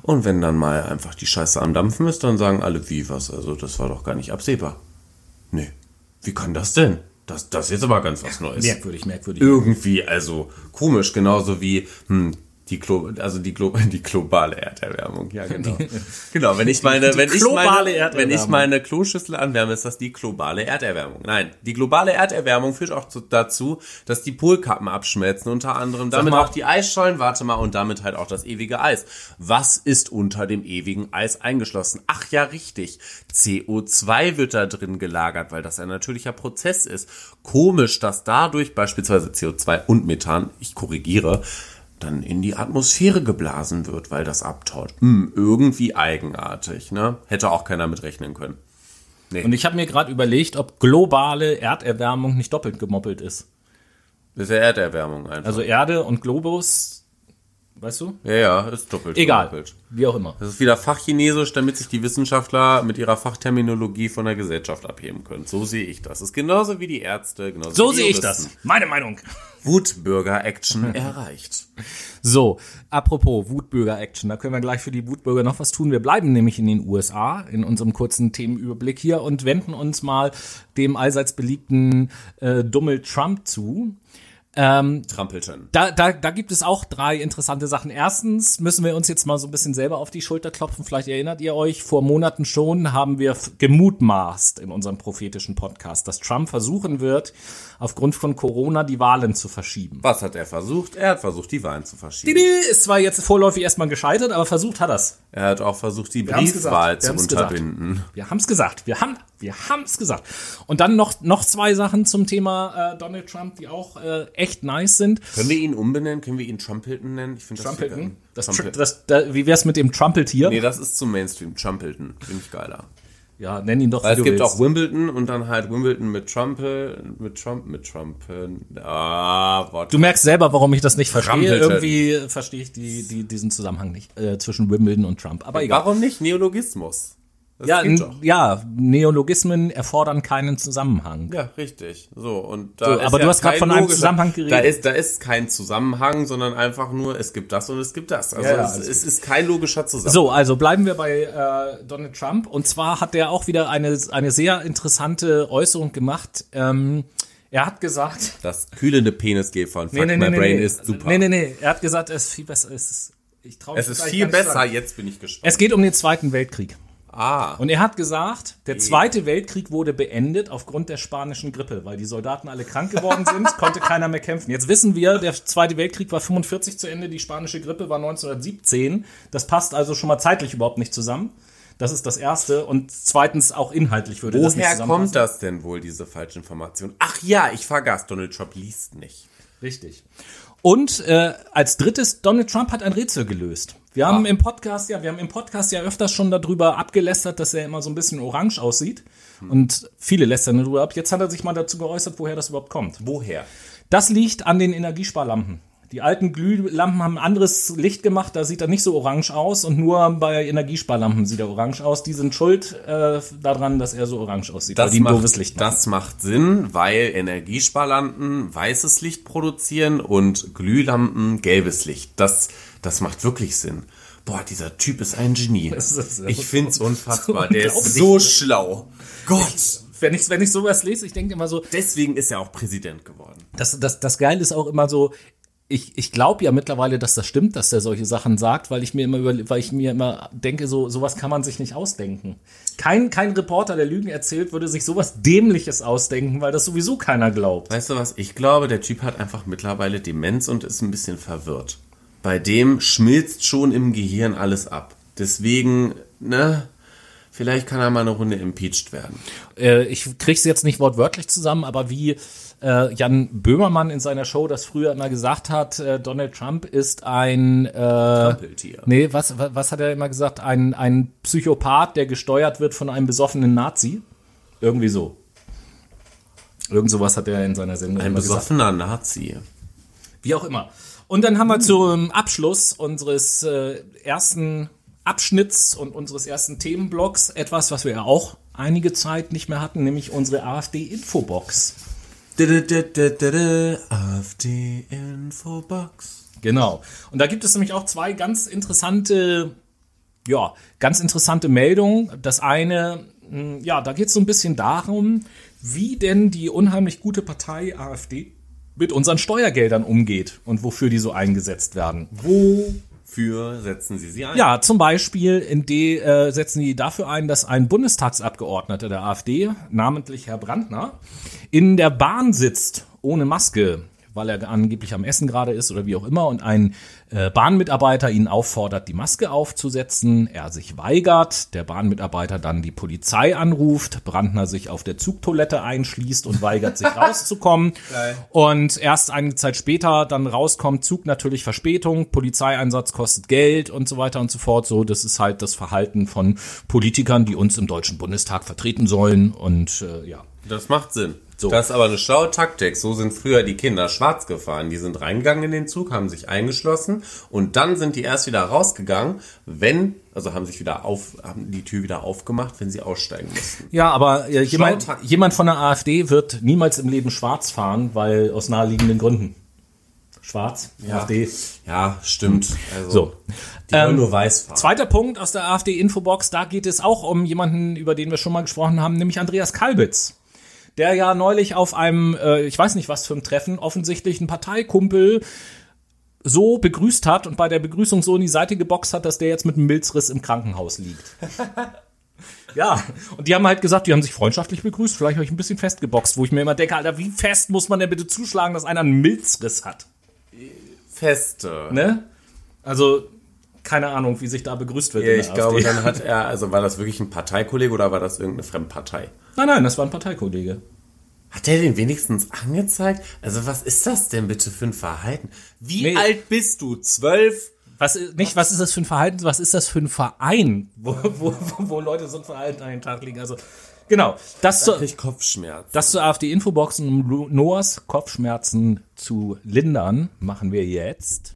Und wenn dann mal einfach die Scheiße am Dampfen ist, dann sagen alle, wie was? Also das war doch gar nicht absehbar. Nee. Wie kann das denn? Das, das ist jetzt aber ganz was Neues. Merkwürdig, merkwürdig. Irgendwie, also komisch, genauso wie hm, die Glo also die, Glo die globale Erderwärmung, ja genau. genau, wenn ich meine, wenn ich meine, wenn ich meine Kloschüssel anwärme, ist das die globale Erderwärmung. Nein, die globale Erderwärmung führt auch zu, dazu, dass die Polkappen abschmelzen, unter anderem damit mal- auch die Eisschollen, warte mal, und damit halt auch das ewige Eis. Was ist unter dem ewigen Eis eingeschlossen? Ach ja, richtig. CO2 wird da drin gelagert, weil das ein natürlicher Prozess ist. Komisch, dass dadurch beispielsweise CO2 und Methan, ich korrigiere, dann in die Atmosphäre geblasen wird, weil das abtaut. Hm, irgendwie eigenartig, ne? Hätte auch keiner mit rechnen können. Und ich habe mir gerade überlegt, ob globale Erderwärmung nicht doppelt gemoppelt ist. Das ist ja Erderwärmung einfach. Also Erde und Globus, weißt du? ja, ja, ist doppelt. Egal, gemoppelt. wie auch immer. Das ist wieder Fachchinesisch, damit sich die Wissenschaftler mit ihrer Fachterminologie von der Gesellschaft abheben können. So sehe ich das. Das ist genauso wie die Ärzte, genauso So sehe ich das. Meine Meinung. Wutbürger-Action erreicht. So, apropos Wutbürger-Action, da können wir gleich für die Wutbürger noch was tun. Wir bleiben nämlich in den USA in unserem kurzen Themenüberblick hier und wenden uns mal dem allseits beliebten äh, Donald Trump zu. Ähm, Trampelten. da, da, da gibt es auch drei interessante Sachen. Erstens müssen wir uns jetzt mal so ein bisschen selber auf die Schulter klopfen. Vielleicht erinnert ihr euch, vor Monaten schon haben wir gemutmaßt in unserem prophetischen Podcast, dass Trump versuchen wird, aufgrund von Corona die Wahlen zu verschieben. Was hat er versucht? Er hat versucht, die Wahlen zu verschieben. Didi Ist zwar jetzt vorläufig erstmal gescheitert, aber versucht hat er's. Er hat auch versucht, die haben's Briefwahl gesagt. Wir zu haben's gesagt. unterbinden. Wir haben's gesagt. Wir haben wir haben's gesagt. Und dann noch noch zwei Sachen zum Thema äh, Donald Trump, die auch äh, echt nice sind. Können wir ihn umbenennen? Können wir ihn Trumpelton nennen? Ich finde das Trumpelton. Das, Trumpel- das, da, wie wär's mit dem Trumpeltier? Nee, das ist zu Mainstream. Trumpelton. Finde ich geiler. Ja, nenn ihn doch. Weil es gibt willst. auch Wimbledon und dann halt Wimbledon mit Trumpel, mit Trump, mit Trumpen. Ah, Wort. Du merkst selber, warum ich das nicht verstehe. Trumpelton. Irgendwie verstehe ich die, die, diesen Zusammenhang nicht äh, zwischen Wimbledon und Trump. Aber egal. Warum nicht Neologismus? Das Ja, ja, Neologismen erfordern keinen Zusammenhang. Ja, richtig. So, und da So, ist aber ja du hast grad kein von einem logischer- Zusammenhang geredet. Da ist, da ist kein Zusammenhang, sondern einfach nur, es gibt das und es gibt das. Also Ja, es, es ist kein logischer Zusammenhang. So, also bleiben wir bei äh, Donald Trump. Und zwar hat er auch wieder eine, eine sehr interessante Äußerung gemacht. Ähm, er hat gesagt, Das kühlende Penisgel von Fuck My Brain ist super. Nee, nee, nee. Er hat gesagt, es ist viel besser. Es ist, ich trau mich Es ist viel besser, jetzt bin ich gespannt. Es geht um den Zweiten Weltkrieg. Ah, Und er hat gesagt, der Zweite Weltkrieg wurde beendet aufgrund der spanischen Grippe, weil die Soldaten alle krank geworden sind, konnte keiner mehr kämpfen. Jetzt wissen wir, der Zweite Weltkrieg war 45 zu Ende, die spanische Grippe war 1917. Das passt also schon mal zeitlich überhaupt nicht zusammen. Das ist das Erste. Und zweitens auch inhaltlich würde das nicht woher kommt das denn wohl, diese falsche Information? Ach ja, ich vergaß, Donald Trump liest nicht. Richtig. Und äh, als drittes, Donald Trump hat ein Rätsel gelöst. Wir haben Ah. im Podcast ja, wir haben im Podcast ja öfters schon darüber abgelästert, dass er immer so ein bisschen orange aussieht. Und viele lästern darüber ab. Jetzt hat er sich mal dazu geäußert, woher das überhaupt kommt. Woher? Das liegt an den Energiesparlampen. Die alten Glühlampen haben ein anderes Licht gemacht, da sieht er nicht so orange aus und nur bei Energiesparlampen sieht er orange aus. Die sind schuld äh, daran, dass er so orange aussieht, Das macht, Licht das macht Sinn, weil Energiesparlampen weißes Licht produzieren und Glühlampen gelbes Licht. Das, das macht wirklich Sinn. Boah, dieser Typ ist ein Genie. Ist- ich find's unfassbar. so Der ist so schlau. Gott. Wenn ich, wenn ich sowas lese, ich denke immer so, Deswegen ist er auch Präsident geworden. das, das, das Geile ist auch immer so, ich, ich glaube ja mittlerweile, dass das stimmt, dass er solche Sachen sagt, weil ich mir immer über, weil ich mir immer denke, so sowas kann man sich nicht ausdenken. Kein, kein Reporter, der Lügen erzählt, würde sich sowas Dämliches ausdenken, weil das sowieso keiner glaubt. Weißt du was? Ich glaube, der Typ hat einfach mittlerweile Demenz und ist ein bisschen verwirrt. Bei dem schmilzt schon im Gehirn alles ab. Deswegen, ne? Vielleicht kann er mal eine Runde impeached werden. Äh, ich krieg's jetzt nicht wortwörtlich zusammen, aber wie äh, Jan Böhmermann in seiner Show das früher immer gesagt hat, äh, Donald Trump ist ein äh, Trampeltier. Nee, was, was, was hat er immer gesagt? Ein, ein Psychopath, der gesteuert wird von einem besoffenen Nazi? Irgendwie so. Irgend sowas hat er in seiner Sendung Ein immer gesagt. besoffener Nazi. Wie auch immer. Und dann haben wir zum Abschluss unseres äh, ersten Abschnitts und unseres ersten Themenblocks etwas, was wir ja auch einige Zeit nicht mehr hatten, nämlich unsere AfD-Infobox. Auf die Infobox. Genau. Und da gibt es nämlich auch zwei ganz interessante, ja, ganz interessante Meldungen. Das eine, mh, ja, da geht es so ein bisschen darum, wie denn die unheimlich gute Partei AfD mit unseren Steuergeldern umgeht und wofür die so eingesetzt werden. Wofür setzen Sie sie ein? Ja, zum Beispiel in die, äh, setzen die dafür ein, dass ein Bundestagsabgeordneter der AfD, namentlich Herr Brandner, in der Bahn sitzt ohne Maske, weil er angeblich am Essen gerade ist oder wie auch immer und ein äh, Bahnmitarbeiter ihn auffordert, die Maske aufzusetzen. Er sich weigert, der Bahnmitarbeiter dann die Polizei anruft, Brandner sich auf der Zugtoilette einschließt und weigert sich rauszukommen. Und erst einige Zeit später dann rauskommt, Zug natürlich Verspätung, Polizeieinsatz kostet Geld und so weiter und so fort. So, das ist halt das Verhalten von Politikern, die uns im Deutschen Bundestag vertreten sollen. Und äh, ja. Das macht Sinn. So. Das ist aber eine schlaue Taktik. So sind früher die Kinder schwarz gefahren. Die sind reingegangen in den Zug, haben sich eingeschlossen und dann sind die erst wieder rausgegangen, wenn, also haben sich wieder auf, haben die Tür wieder aufgemacht, wenn sie aussteigen mussten. Ja, aber äh, jemand, jemand von der AfD wird niemals im Leben schwarz fahren, weil aus naheliegenden Gründen. Schwarz, AfD. Ja, stimmt. Also, So. Die Ähm, nur weiß fahren. Zweiter Punkt aus der AfD-Infobox, da geht es auch um jemanden, über den wir schon mal gesprochen haben, nämlich Andreas Kalbitz. Der ja neulich auf einem, äh, ich weiß nicht was für ein Treffen, offensichtlich einen Parteikumpel so begrüßt hat und bei der Begrüßung so in die Seite geboxt hat, dass der jetzt mit einem Milzriss im Krankenhaus liegt. ja, und die haben halt gesagt, die haben sich freundschaftlich begrüßt, vielleicht habe ich ein bisschen festgeboxt, wo ich mir immer denke, Alter, wie fest muss man denn bitte zuschlagen, dass einer einen Milzriss hat? Feste. Ne? Also, keine Ahnung, wie sich da begrüßt wird. Ja, ich glaube, AfD. dann hat er, also war das wirklich ein Parteikollege oder war das irgendeine Fremdpartei? Nein, nein, das war ein Parteikollege. Hat der den wenigstens angezeigt? Also was ist das denn bitte für ein Verhalten? Wie Nee. alt bist du? Zwölf? Was, ist- nicht, was ist das für ein Verhalten, was ist das für ein Verein, wo, wo, wo, Leute so ein Verhalten an den Tag legen? Also, genau, das, Da zu, Kopfschmerzen. das zur AfD-Infobox und um Noahs Kopfschmerzen zu lindern, machen wir jetzt.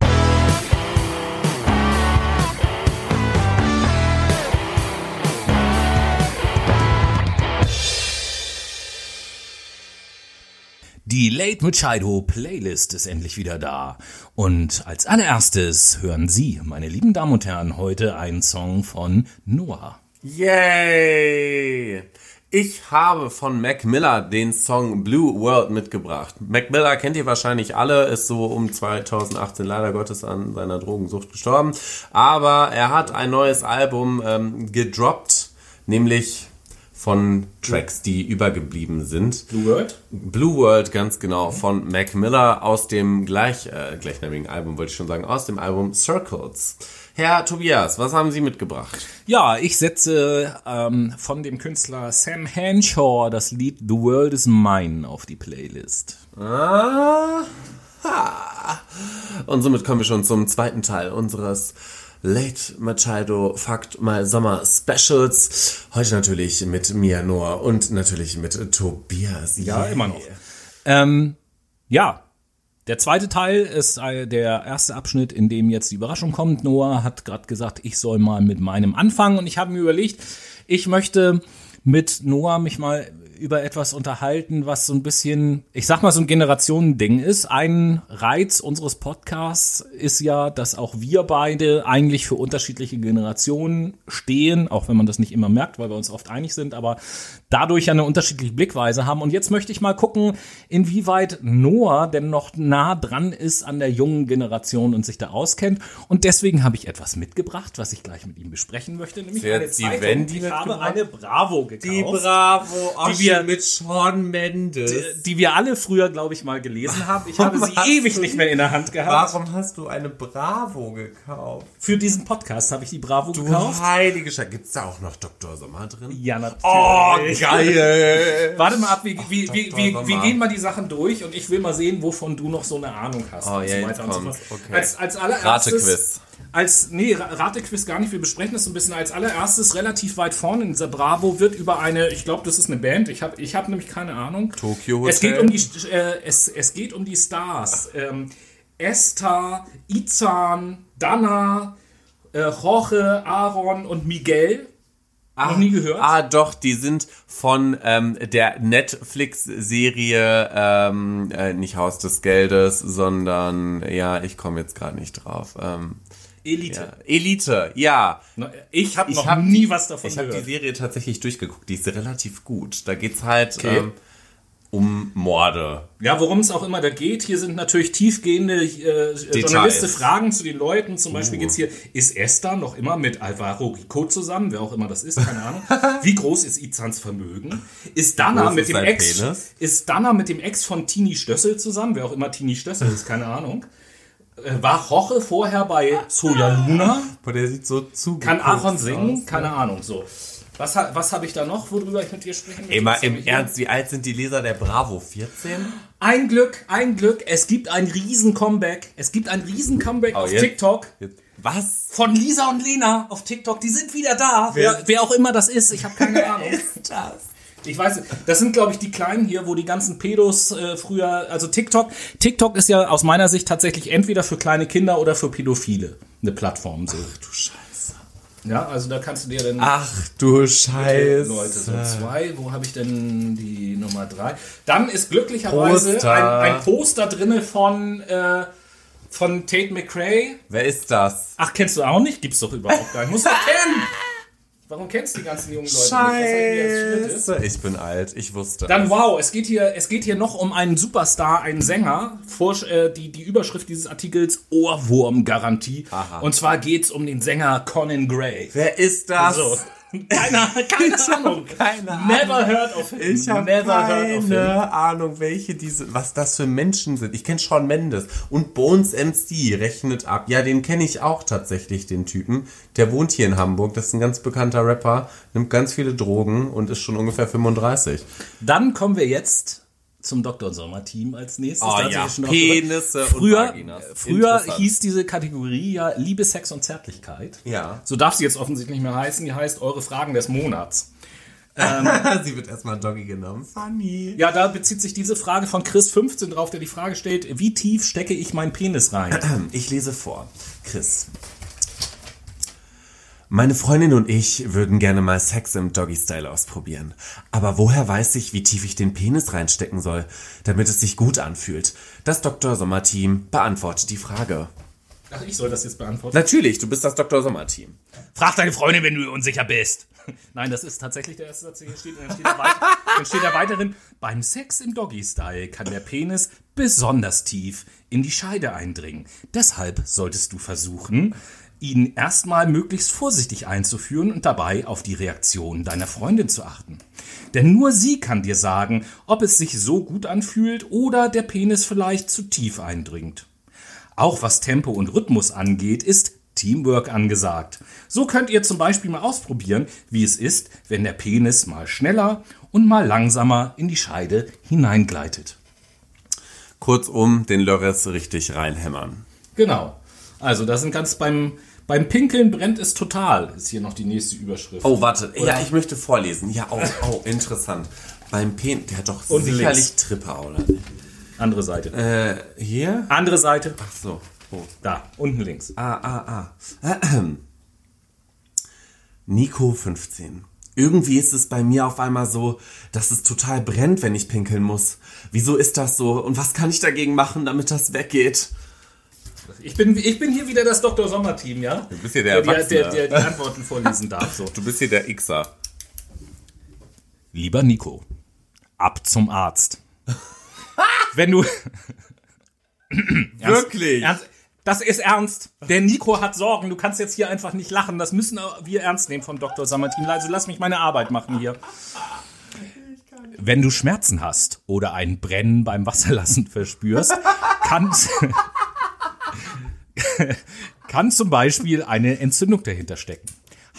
Die Late Machado Playlist ist endlich wieder da. Und als allererstes hören Sie, meine lieben Damen und Herren, heute einen Song von Noah. Yay! Ich habe von Mac Miller den Song Blue World mitgebracht. Mac Miller kennt ihr wahrscheinlich alle, ist so um 2018 leider Gottes an seiner Drogensucht gestorben. Aber er hat ein neues Album ähm, gedroppt, nämlich von Tracks, die übergeblieben sind. Blue World? Blue World, ganz genau, von Mac Miller aus dem gleich, äh, gleichnamigen Album, wollte ich schon sagen, aus dem Album Circles. Herr Tobias, was haben Sie mitgebracht? Ja, ich setze ähm, von dem Künstler Sam Henshaw das Lied The World is Mine auf die Playlist. Ah, Und somit kommen wir schon zum zweiten Teil unseres Late Machado Fakt mal Sommer Specials. Heute natürlich mit Mia Noah und natürlich mit Tobias. Ja, immer noch. Ähm, ja, der zweite Teil ist äh, der erste Abschnitt, in dem jetzt die Überraschung kommt. Noah hat gerade gesagt, ich soll mal mit meinem anfangen und ich habe mir überlegt, ich möchte mit Noah mich mal über etwas unterhalten, was so ein bisschen, ich sag mal, so ein Generationending ist. Ein Reiz unseres Podcasts ist ja, dass auch wir beide eigentlich für unterschiedliche Generationen stehen, auch wenn man das nicht immer merkt, weil wir uns oft einig sind, aber dadurch ja eine unterschiedliche Blickweise haben. Und jetzt möchte ich mal gucken, inwieweit Noah denn noch nah dran ist an der jungen Generation und sich da auskennt. Und deswegen habe ich etwas mitgebracht, was ich gleich mit ihm besprechen möchte, nämlich Sie hat eine die Zeitung. Wendy ich habe eine Bravo gekauft Bravo Die wir- mit Sean Mendes. die wir alle früher, glaube ich, mal gelesen haben. Ich habe sie ewig du- nicht mehr in der Hand gehabt. Warum hast du eine Bravo gekauft? Für diesen Podcast habe ich die Bravo Du gekauft. heilige Scheiße. Gibt's da auch noch Dr. Sommer drin? Ja, natürlich. Oh, geil. Warte mal ab, wie, Dr. wie, Sommer. wie gehen wir die Sachen durch und ich will mal sehen, wovon du noch so eine Ahnung hast. Oh, und ja, so weiter und so fort. Okay. Als, als allererstes. Als, nee, Ra- Ratequiz gar nicht. Wir besprechen das so ein bisschen. Als allererstes relativ weit vorne in dieser Bravo wird über eine, ich glaube, das ist eine Band. Ich habe ich hab nämlich keine Ahnung. Tokyo Es geht Hotel? um die, äh, es, es geht um die Stars. Ähm, Esther, Izan, Dana, äh, Jorge, Aaron und Miguel. Noch nie gehört? Ah, doch, die sind von ähm, der Netflix-Serie, ähm, äh, nicht Haus des Geldes, sondern, ja, ich komme jetzt gerade nicht drauf. Ähm, Elite. ja. Elite, ja. Ich habe noch hab nie die- was davon Ich habe die gehört. Serie tatsächlich durchgeguckt, die ist relativ gut. Da geht's halt Okay. ähm, um Morde. Ja, worum es auch immer da geht, hier sind natürlich tiefgehende äh, Journalisten Fragen zu den Leuten. Zum Beispiel geht's hier, ist Esther noch immer mit Alvaro Rico zusammen? Wer auch immer das ist, keine Ahnung. Wie groß ist Izans Vermögen? Ist Dana mit dem Ex Penis? ist Dana mit dem Ex von Tini Stössel zusammen? Wer auch immer Tini Stössel ist, keine Ahnung. Äh, War Roche vorher bei Soja Luna? Boah, der sieht so zu. Kann Aaron singen? Keine Ahnung, so. Was, was habe ich da noch, worüber ich mit dir sprechen möchte? Hab im? Ernst, wie alt sind die Leser der Bravo? 14? Ein Glück, ein Glück. Es gibt ein riesen Comeback. Es gibt ein riesen Comeback auf jetzt- TikTok Jetzt- Was? von Lisa und Lena auf TikTok. Die sind wieder da. Wer, wer auch immer das ist, ich habe keine Ahnung. Ich weiß, nicht. das sind glaube ich die kleinen hier, wo die ganzen Pedos äh, früher, also TikTok. TikTok ist ja aus meiner Sicht tatsächlich entweder für kleine Kinder oder für Pädophile eine Plattform. So. Du Scheiße. Ja, also da kannst du dir dann Ach du Scheiße. Leute, so zwei. Wo habe ich denn die Nummer drei? Dann ist glücklicherweise ein, ein Poster drinne von, äh, von Tate McRae. Wer ist das? Ach, kennst du auch nicht? Gibt's doch überhaupt gar nicht. Muss doch kennen! Warum kennst du die ganzen jungen Leute ist? Ich bin alt, ich wusste. Dann wow, es geht hier, es geht hier noch um einen Superstar, einen Sänger. Vor, äh, die, die Überschrift dieses Artikels Ohrwurmgarantie. Und zwar geht's um den Sänger Conan Gray. Wer ist das? So. Keine, keine Ahnung. keine Ahnung. Never heard of him. Ich habe keine Ahnung, welche diese, was das für Menschen sind. Ich kenne Shawn Mendes und Bones MC rechnet ab. Ja, den kenne ich auch tatsächlich, den Typen. Der wohnt hier in Hamburg. Das ist ein ganz bekannter Rapper, nimmt ganz viele Drogen und ist schon ungefähr 35. Dann kommen wir jetzt zum Dr. Sommer-Team als nächstes. Oh ja, schon Penisse drauf- und früher, Vaginas. Früher hieß diese Kategorie ja Liebe, Sex und Zärtlichkeit. Ja. So darf sie jetzt offensichtlich nicht mehr heißen. Die heißt Eure Fragen des Monats. Sie wird erstmal Doggy genommen. Funny. Ja, da bezieht sich diese Frage von Chris 15 drauf, der die Frage stellt, wie tief stecke ich meinen Penis rein? Ich lese vor. Chris. Meine Freundin und ich würden gerne mal Sex im Doggy-Style ausprobieren. Aber woher weiß ich, wie tief ich den Penis reinstecken soll, damit es sich gut anfühlt? Das Dr. Sommer-Team beantwortet die Frage. Ach, ich soll das jetzt beantworten. Natürlich, du bist das Dr. Sommer-Team. Frag deine Freundin, wenn du unsicher bist. Nein, das ist tatsächlich der erste Satz, der hier steht. Dann steht, da weiter, dann steht da weiterhin, beim Sex im Doggy-Style kann der Penis besonders tief in die Scheide eindringen. Deshalb solltest du versuchen, ihn erstmal möglichst vorsichtig einzuführen und dabei auf die Reaktion deiner Freundin zu achten. Denn nur sie kann dir sagen, ob es sich so gut anfühlt oder der Penis vielleicht zu tief eindringt. Auch was Tempo und Rhythmus angeht, ist Teamwork angesagt. So könnt ihr zum Beispiel mal ausprobieren, wie es ist, wenn der Penis mal schneller und mal langsamer in die Scheide hineingleitet. Kurzum, den Lörres richtig reinhämmern. Genau. Also da sind ganz beim, beim Pinkeln brennt es total, ist hier noch die nächste Überschrift. Oh, warte. Ja, ich möchte vorlesen. Ja, oh, oh, interessant. Beim Pen, der hat doch Und sicherlich links. Tripper, oder? Andere Seite. Äh, hier? Andere Seite. Ach so. Oh. Da, unten links. Ah, ah, ah. Nico 15. Irgendwie ist es bei mir auf einmal so, dass es total brennt, wenn ich pinkeln muss. Wieso ist das so? Und was kann ich dagegen machen, damit das weggeht? Ich bin, ich bin hier wieder das Dr. Sommer-Team, ja? Du bist hier der der, der, Erwachsene. der, der die Antworten vorlesen darf. So. Du bist hier der Xer. Lieber Nico, ab zum Arzt. Wenn du. Wirklich? Ernst, das ist ernst. Der Nico hat Sorgen. Du kannst jetzt hier einfach nicht lachen. Das müssen wir ernst nehmen vom Dr. Sommerteam. Also lass mich meine Arbeit machen hier. Wenn du Schmerzen hast oder ein Brennen beim Wasserlassen verspürst, kann, kann zum Beispiel eine Entzündung dahinter stecken.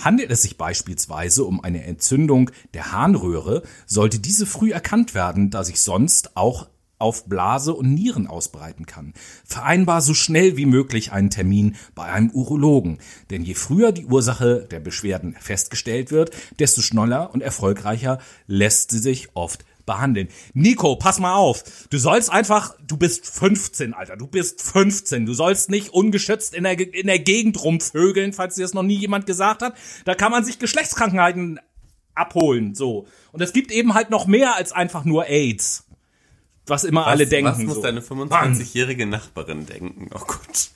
Handelt es sich beispielsweise um eine Entzündung der Harnröhre, sollte diese früh erkannt werden, da sich sonst auch auf Blase und Nieren ausbreiten kann. Vereinbar so schnell wie möglich einen Termin bei einem Urologen, denn je früher die Ursache der Beschwerden festgestellt wird, desto schneller und erfolgreicher lässt sie sich oft behandeln. Nico, pass mal auf. Du sollst einfach, du bist 15, Alter. Du bist 15. Du sollst nicht ungeschützt in der, in der Gegend rumvögeln, falls dir das noch nie jemand gesagt hat. Da kann man sich Geschlechtskrankheiten abholen, so. Und es gibt eben halt noch mehr als einfach nur AIDS. Was immer alle was, denken. Was muss so. deine 25-jährige Nachbarin denken? Oh Gott.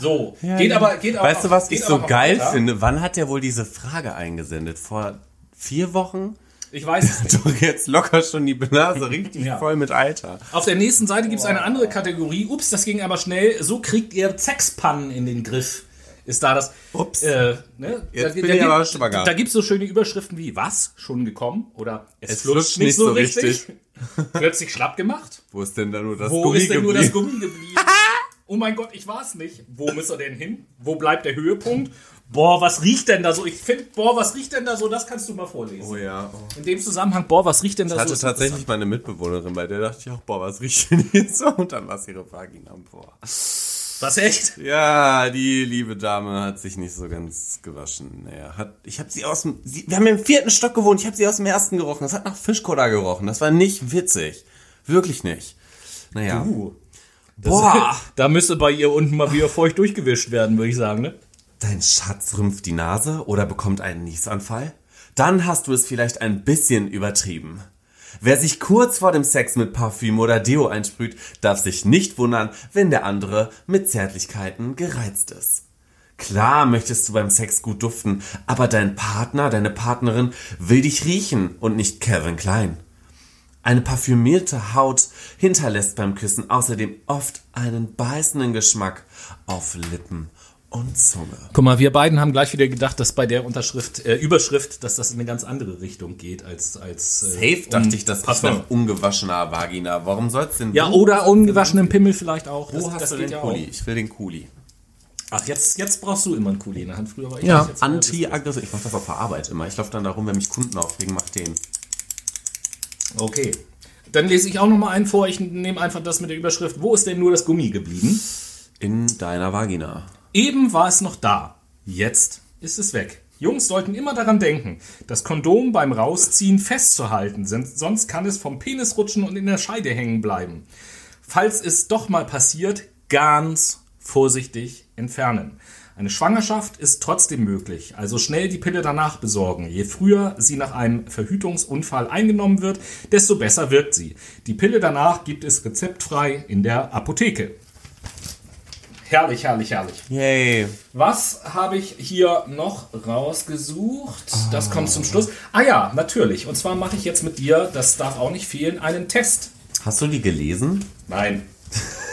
So, geht aber, geht aber. Weißt du, was geht ich so geil weiter. finde? Wann hat der wohl diese Frage eingesendet? Vor vier Wochen? Ich weiß es nicht. Doch jetzt locker schon die Nase richtig Ja. voll mit Alter. Auf der nächsten Seite gibt es eine andere Kategorie. Ups, das ging aber schnell. So kriegt ihr Sexpannen in den Griff. Ist da das. Ups. Äh, ne? Jetzt da, bin da ich aber gibt- schwanger. Da gibt es so schöne Überschriften wie: Was? Schon gekommen? Oder es, Es flutscht, nicht so richtig. Plötzlich schlapp gemacht. Wo ist denn da nur das Wo Gummi ist denn nur das geblieben? Gummi geblieben? Oh mein Gott, ich war's nicht. Wo muss er denn hin? Wo bleibt der Höhepunkt? Boah, was riecht denn da so? Ich finde, boah, was riecht denn da so? Das kannst du mal vorlesen. Oh ja. Oh. In dem Zusammenhang, boah, was riecht denn da Ich so? hatte tatsächlich meine Mitbewohnerin, bei der dachte ich auch, boah, was riecht denn hier so? Und dann war es ihre Vagina. Boah. Was echt? Ja, die liebe Dame hat sich nicht so ganz gewaschen. Naja, hat, ich habe sie aus dem, sie, wir haben im vierten Stock gewohnt, ich habe sie aus dem ersten gerochen. Das hat nach Fischkoda gerochen. Das war nicht witzig. Wirklich nicht. Naja. Uh. Boah. Da müsste bei ihr unten mal wieder feucht durchgewischt werden, würde ich sagen, ne? Dein Schatz rümpft die Nase oder bekommt einen Niesanfall? Dann hast du es vielleicht ein bisschen übertrieben. Wer sich kurz vor dem Sex mit Parfüm oder Deo einsprüht, darf sich nicht wundern, wenn der andere mit Zärtlichkeiten gereizt ist. Klar möchtest du beim Sex gut duften, aber dein Partner, deine Partnerin will dich riechen und nicht Calvin Klein. Eine parfümierte Haut hinterlässt beim Küssen außerdem oft einen beißenden Geschmack auf Lippen und Zunge. Guck mal, wir beiden haben gleich wieder gedacht, dass bei der Unterschrift, äh, Überschrift, dass das in eine ganz andere Richtung geht als als äh, Safe dachte ich, das ist Parfum. nach ungewaschener Vagina. Warum soll's denn Ja, oder ungewaschenen Pimmel vielleicht auch. Wo hast du den ja Kuli? auch. Ich will den Kuli. Ach, jetzt, jetzt brauchst du immer einen Kuli in der Hand. Früher war ich Ja, das anti-aggressiv. Ich mach das auf der Arbeit immer. Ich laufe dann darum, wenn mich Kunden aufregen, mach den. Okay. Dann lese ich auch noch mal einen vor. Ich nehme einfach das mit der Überschrift. Wo ist denn nur das Gummi geblieben? In deiner Vagina. Eben war es noch da. Jetzt ist es weg. Jungs sollten immer daran denken, das Kondom beim Rausziehen festzuhalten, sonst kann es vom Penis rutschen und in der Scheide hängen bleiben. Falls es doch mal passiert, ganz vorsichtig entfernen. Eine Schwangerschaft ist trotzdem möglich, also schnell die Pille danach besorgen. Je früher sie nach einem Verhütungsunfall eingenommen wird, desto besser wirkt sie. Die Pille danach gibt es rezeptfrei in der Apotheke. Herrlich, herrlich, herrlich. Yay. Was habe ich hier noch rausgesucht? Das kommt zum Schluss. Ah ja, natürlich. Und zwar mache ich jetzt mit dir, das darf auch nicht fehlen, einen Test. Hast du die gelesen? Nein.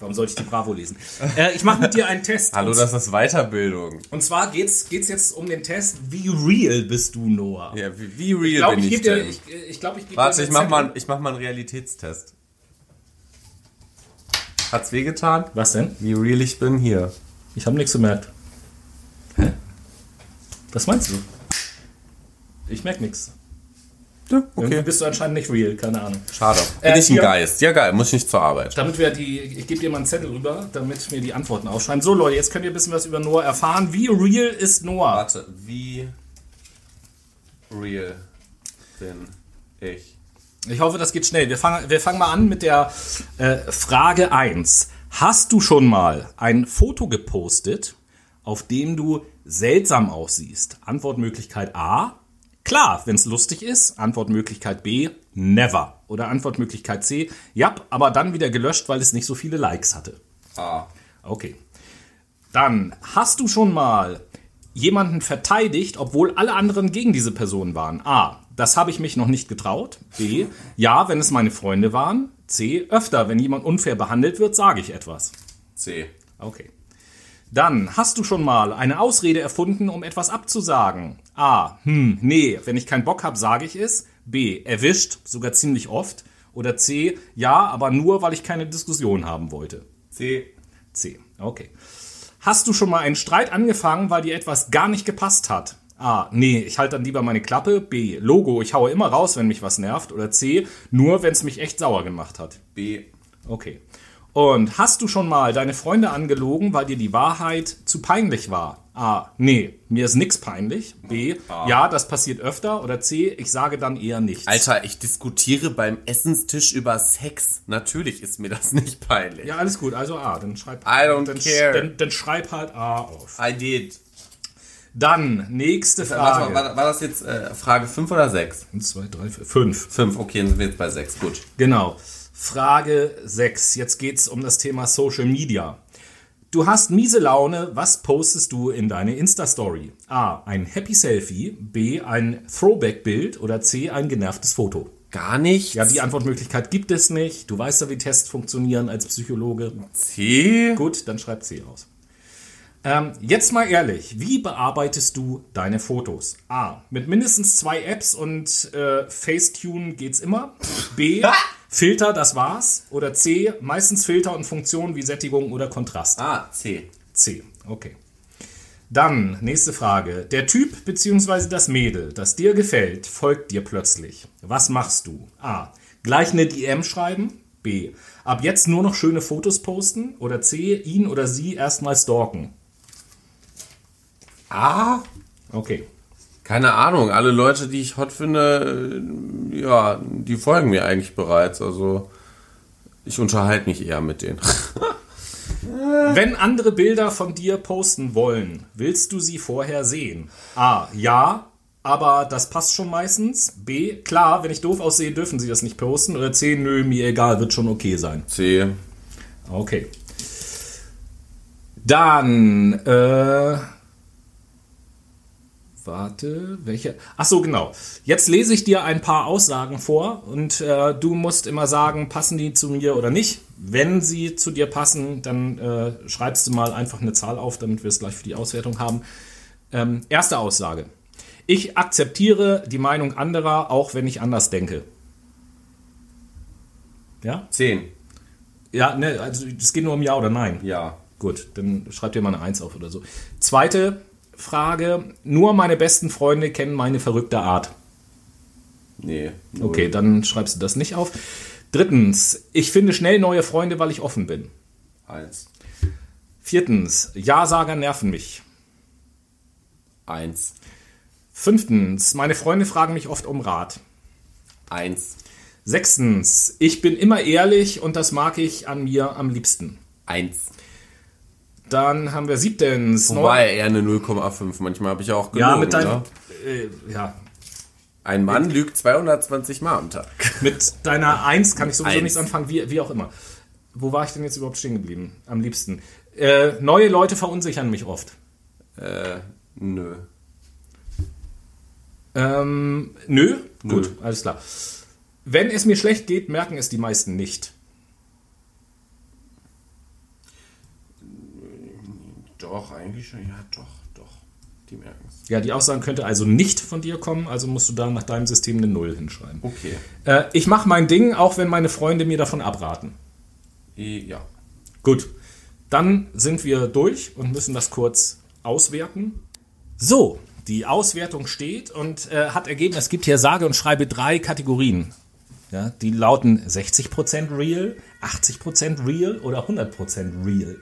Warum sollte ich die Bravo lesen? Äh, ich mache mit dir einen Test. Hallo, das ist Weiterbildung. und zwar geht's geht's jetzt um den Test, wie real bist du, Noah? Ja, wie, wie real ich glaube, bin ich ich, dir, denn? ich, ich glaube, ich gebe Warte, dir ich mach, mal, ich mach mal einen Realitätstest. Hat's wehgetan? Was denn? Wie real ich bin? Hier. Ich habe nichts gemerkt. Hä? Was meinst du? Ich merke nichts. Ja, Irgendwie okay. bist du anscheinend nicht real, keine Ahnung. Schade. Bin Äh, ich ein hier- Geist? Ja, geil. Muss ich nicht zur Arbeit. Damit wir die, ich gebe dir mal einen Zettel rüber, damit wir die Antworten aufschreiben. So Leute, jetzt könnt ihr ein bisschen was über Noah erfahren. Wie real ist Noah? Warte, wie real bin ich? Ich hoffe, das geht schnell. Wir fangen, wir fangen mal an mit der äh, Frage 1. Hast du schon mal ein Foto gepostet, auf dem du seltsam aussiehst? Antwortmöglichkeit A. Klar, wenn es lustig ist. Antwortmöglichkeit B. Never. Oder Antwortmöglichkeit C. Ja, aber dann wieder gelöscht, weil es nicht so viele Likes hatte. Ah. Okay. Dann hast du schon mal jemanden verteidigt, obwohl alle anderen gegen diese Person waren? A. Das habe ich mich noch nicht getraut. B. Ja, wenn es meine Freunde waren. C. Öfter, wenn jemand unfair behandelt wird, sage ich etwas. C. Okay. Dann hast du schon mal eine Ausrede erfunden, um etwas abzusagen. A. Hm, nee, wenn ich keinen Bock habe, sage ich es. B. Erwischt, sogar ziemlich oft. Oder C. Ja, aber nur, weil ich keine Diskussion haben wollte. C. C. Okay. Hast du schon mal einen Streit angefangen, weil dir etwas gar nicht gepasst hat? A. Nee, ich halte dann lieber meine Klappe. B. Logo, ich haue immer raus, wenn mich was nervt. Oder C. Nur, wenn es mich echt sauer gemacht hat. B. Okay. Und hast du schon mal deine Freunde angelogen, weil dir die Wahrheit zu peinlich war? A. Nee, mir ist nix peinlich. B. Ja, das passiert öfter. Oder C. Ich sage dann eher nichts. Alter, ich diskutiere beim Essenstisch über Sex. Natürlich ist mir das nicht peinlich. Ja, alles gut. Also A. Dann schreib, I don't dann, care. Dann, dann schreib halt A auf. I did. Dann, nächste Frage. mal, war, war das jetzt äh, Frage 5 oder 6? 1, 2, 3, 4, 5. 5, okay, dann sind wir jetzt bei 6. Gut. Genau. Frage 6. Jetzt geht's um das Thema Social Media. Du hast miese Laune. Was postest du in deine Insta-Story? A. Ein Happy Selfie. B. Ein Throwback-Bild. Oder C. Ein genervtes Foto. Gar nicht. Ja, die Antwortmöglichkeit gibt es nicht. Du weißt ja, wie Tests funktionieren als Psychologe. C. Gut, dann schreib C aus. Ähm, jetzt mal ehrlich, wie bearbeitest du deine Fotos? A. Mit mindestens zwei Apps und äh, Facetune geht's immer. B. Filter, das war's. Oder C. Meistens Filter und Funktionen wie Sättigung oder Kontrast. Ah, C. C. Okay. Dann, nächste Frage. Der Typ bzw. das Mädel, das dir gefällt, folgt dir plötzlich. Was machst du? A. Gleich eine DM schreiben. B. Ab jetzt nur noch schöne Fotos posten. Oder C. Ihn oder sie erstmal stalken. A. Okay. Keine Ahnung. Alle Leute, die ich hot finde, äh, ja, die folgen mir eigentlich bereits. Also, ich unterhalte mich eher mit denen. Wenn andere Bilder von dir posten wollen, willst du sie vorher sehen? A. Ja, aber das passt schon meistens. B. Klar, wenn ich doof aussehe, dürfen sie das nicht posten. Oder C. Nö, mir egal, wird schon okay sein. C. Okay. Dann, äh. Warte, welche? Ach so, genau. Jetzt lese ich dir ein paar Aussagen vor und äh, du musst immer sagen, passen die zu mir oder nicht. Wenn sie zu dir passen, dann äh, schreibst du mal einfach eine Zahl auf, damit wir es gleich für die Auswertung haben. Ähm, erste Aussage. Ich akzeptiere die Meinung anderer, auch wenn ich anders denke. Ja? 10. Ja, ne, also es geht nur um Ja oder Nein. Ja. Gut, dann schreib dir mal eine Eins auf oder so. Zweite Frage. Nur meine besten Freunde kennen meine verrückte Art. Nee. Okay, dann schreibst du das nicht auf. Drittens. Ich finde schnell neue Freunde, weil ich offen bin. Eins. Viertens. Ja-Sager nerven mich. Eins. Fünftens. Meine Freunde fragen mich oft um Rat. Eins. Sechstens. Ich bin immer ehrlich und das mag ich an mir am liebsten. Eins. Dann haben wir siebtens. Wobei eher eine 0,5. Manchmal habe ich auch gelogen. ja, mit deinem. ne? Äh, ja, Ein Mann lügt 220 Mal am Tag. Mit deiner Eins kann ich sowieso Eins. nichts anfangen, wie, wie auch immer. Wo war ich denn jetzt überhaupt stehen geblieben? Am liebsten. Äh, neue Leute verunsichern mich oft. Äh, nö. Ähm, nö? Gut, alles klar. Wenn es mir schlecht geht, merken es die meisten nicht. Doch, eigentlich schon. Ja, doch, doch. Die merken es. Ja, die Aussage könnte also nicht von dir kommen, also musst du da nach deinem System eine Null hinschreiben. Okay. Äh, ich mache mein Ding, auch wenn meine Freunde mir davon abraten. Ja. Gut, dann sind wir durch und müssen das kurz auswerten. So, die Auswertung steht und äh, hat ergeben, es gibt hier sage und schreibe drei Kategorien. Ja, die lauten 60% real, 80% real oder 100% real.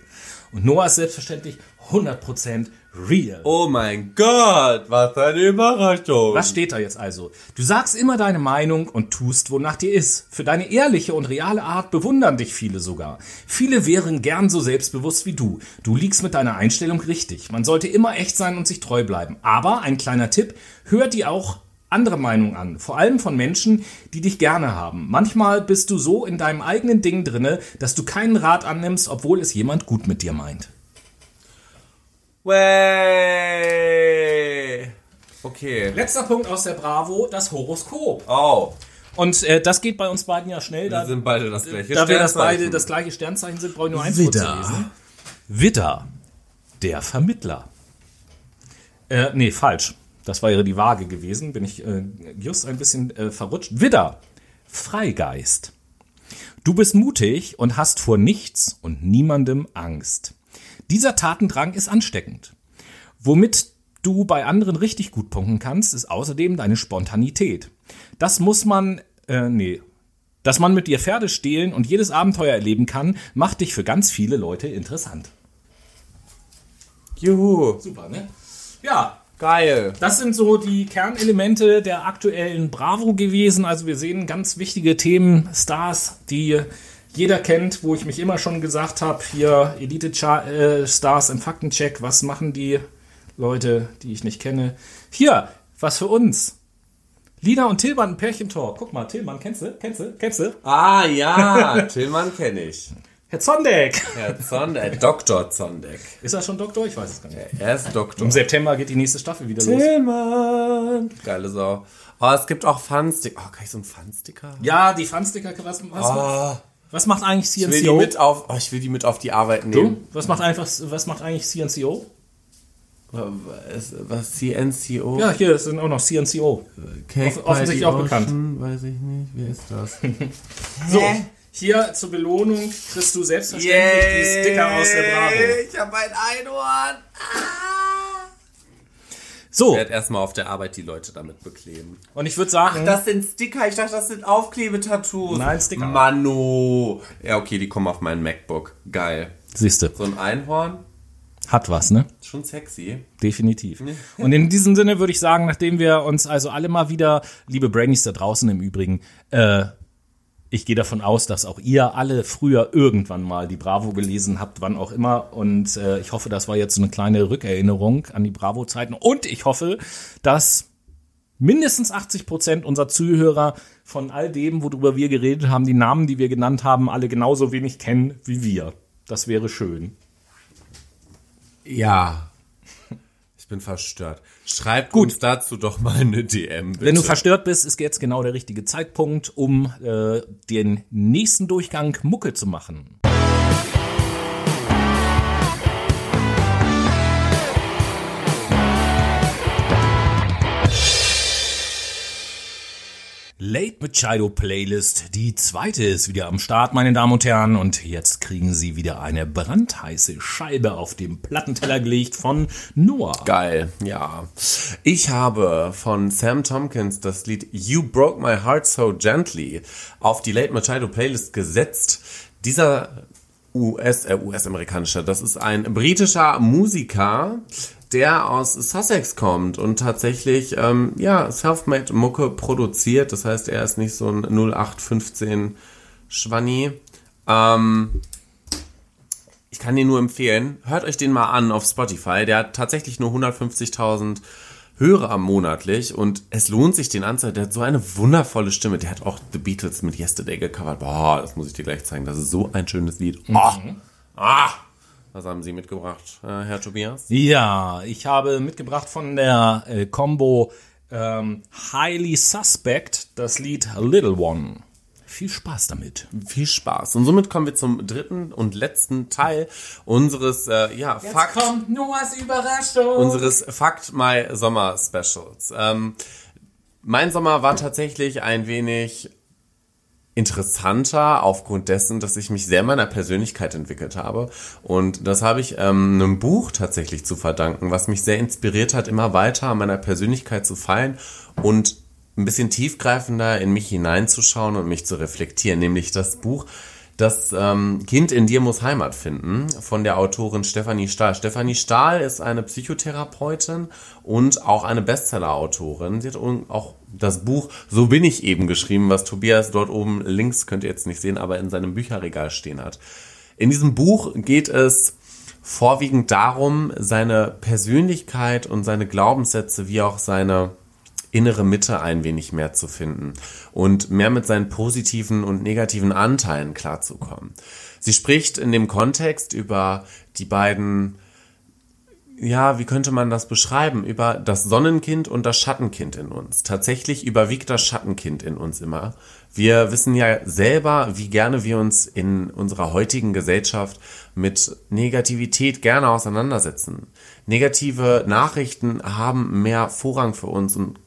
Und Noah ist selbstverständlich 100% real. Oh mein Gott, was eine Überraschung. Was steht da jetzt also? Du sagst immer deine Meinung und tust, wonach dir ist. Für deine ehrliche und reale Art bewundern dich viele sogar. Viele wären gern so selbstbewusst wie du. Du liegst mit deiner Einstellung richtig. Man sollte immer echt sein und sich treu bleiben. Aber ein kleiner Tipp, hör dir auch andere Meinungen an, vor allem von Menschen, die dich gerne haben. Manchmal bist du so in deinem eigenen Ding drinne, dass du keinen Rat annimmst, obwohl es jemand gut mit dir meint. Way. Okay. Letzter Punkt aus der Bravo, das Horoskop. Oh, Und äh, das geht bei uns beiden ja schnell. wir Da, sind beide das gleiche da wir das beide das gleiche Sternzeichen sind, brauche ich nur eins Widder. vorzulesen. Widder, der Vermittler. Äh, nee, falsch. Das wäre die Waage gewesen. Bin ich äh, just ein bisschen äh, verrutscht. Widder, Freigeist. Du bist mutig und hast vor nichts und niemandem Angst. Dieser Tatendrang ist ansteckend. Womit du bei anderen richtig gut punkten kannst, ist außerdem deine Spontanität. Das muss man, äh, nee, dass man mit dir Pferde stehlen und jedes Abenteuer erleben kann, macht dich für ganz viele Leute interessant. Juhu. Super, ne? Ja, Geil. das sind so die Kernelemente der aktuellen Bravo gewesen. Also wir sehen ganz wichtige Themen, Stars, die jeder kennt, wo ich mich immer schon gesagt habe, hier Elite-Stars im Faktencheck, was machen die Leute, die ich nicht kenne. Hier, was für uns. Lina und Tillmann, ein Pärchentor. Guck mal, Tillmann, kennst du? Kennst du? Kennst du? Ah ja, Tillmann kenne ich. Herr Zondeck. Herr Zondeck, Dr. Zondeck. Ist er schon Doktor? Ich weiß es gar nicht. Er ist Doktor. Im September geht die nächste Staffel wieder los. Tillmann. Geile Sau. Oh, es gibt auch Fun-Sticker. Oh, kann ich so einen Fun-Sticker? Ja, die Funsticker, was, was, Oh, was macht eigentlich ich will die CNCO? mit auf, oh, ich will die mit auf die Arbeit Du? nehmen. Was macht einfach, was macht eigentlich CNCO? Was, was CNCO? Ja, hier sind auch noch CNCO. Cake off- offensichtlich auch bekannt. Weiß ich nicht. Wer ist das? So, hier zur Belohnung kriegst du selbstverständlich die Sticker aus der Bravo. Ich habe ein Einhorn. So, Ich werde erstmal auf der Arbeit die Leute damit bekleben. und ich würde sagen, Das sind Sticker. Ich dachte, das sind Aufklebetattoos. Nein, Sticker. Mano. Ja, okay, die kommen auf mein MacBook. Geil. siehste, So ein Einhorn. hat was, ne? Schon sexy. Definitiv. Und in diesem Sinne würde ich sagen, nachdem wir uns also alle mal wieder, liebe Brainies da draußen im Übrigen, äh, ich gehe davon aus, dass auch ihr alle früher irgendwann mal die Bravo gelesen habt, wann auch immer. Und äh, ich hoffe, das war jetzt eine kleine Rückerinnerung an die Bravo-Zeiten. Und ich hoffe, dass mindestens 80 Prozent unserer Zuhörer von all dem, worüber wir geredet haben, die Namen, die wir genannt haben, alle genauso wenig kennen wie wir. Das wäre schön. Ja. Ich bin verstört. Schreibt uns dazu doch mal eine DM, bitte. Wenn du verstört bist, ist jetzt genau der richtige Zeitpunkt, um äh, den nächsten Durchgang Mucke zu machen. Late Machado Playlist, die zweite ist wieder am Start, meine Damen und Herren. Und jetzt kriegen Sie wieder eine brandheiße Scheibe auf dem Plattenteller gelegt von Noah. Geil, ja. Ich habe von Sam Tompkins das Lied You Broke My Heart So Gently auf die Late Machado Playlist gesetzt. Dieser US, äh, US-amerikanischer, das ist ein britischer Musiker, der aus Sussex kommt und tatsächlich, ähm, ja, Selfmade Mucke produziert. Das heißt, er ist nicht so ein 0815 Schwanni. Ähm, ich kann den nur empfehlen. Hört euch den mal an auf Spotify. Der hat tatsächlich nur 150.000 Hörer monatlich und es lohnt sich, den anzuhören. Der hat so eine wundervolle Stimme. Der hat auch The Beatles mit Yesterday gecovert. Boah, das muss ich dir gleich zeigen. Das ist so ein schönes Lied. Oh. Ah. Was haben Sie mitgebracht, äh, Herr Tobias? Ja, ich habe mitgebracht von der äh, Combo ähm, Highly Suspect das Lied Little One. Viel Spaß damit. Viel Spaß. Und somit kommen wir zum dritten und letzten Teil unseres, äh, ja, Fakt. kommt Noahs Überraschung. unseres Fakt My Sommer Specials. Ähm, mein Sommer war tatsächlich ein wenig interessanter aufgrund dessen, dass ich mich sehr meiner Persönlichkeit entwickelt habe. Und das habe ich ähm, einem Buch tatsächlich zu verdanken, was mich sehr inspiriert hat, immer weiter an meiner Persönlichkeit zu feilen und ein bisschen tiefgreifender in mich hineinzuschauen und mich zu reflektieren, nämlich das Buch das ähm, Kind in dir muss Heimat finden von der Autorin Stefanie Stahl. Stefanie Stahl ist eine Psychotherapeutin und auch eine Bestseller-Autorin. Sie hat auch das Buch So bin ich eben geschrieben, was Tobias dort oben links, könnt ihr jetzt nicht sehen, aber in seinem Bücherregal stehen hat. In diesem Buch geht es vorwiegend darum, seine Persönlichkeit und seine Glaubenssätze wie auch seine innere Mitte ein wenig mehr zu finden und mehr mit seinen positiven und negativen Anteilen klarzukommen. Sie spricht in dem Kontext über die beiden, ja, wie könnte man das beschreiben, über das Sonnenkind und das Schattenkind in uns. Tatsächlich überwiegt das Schattenkind in uns immer. Wir wissen ja selber, wie gerne wir uns in unserer heutigen Gesellschaft mit Negativität gerne auseinandersetzen. Negative Nachrichten haben mehr Vorrang für uns und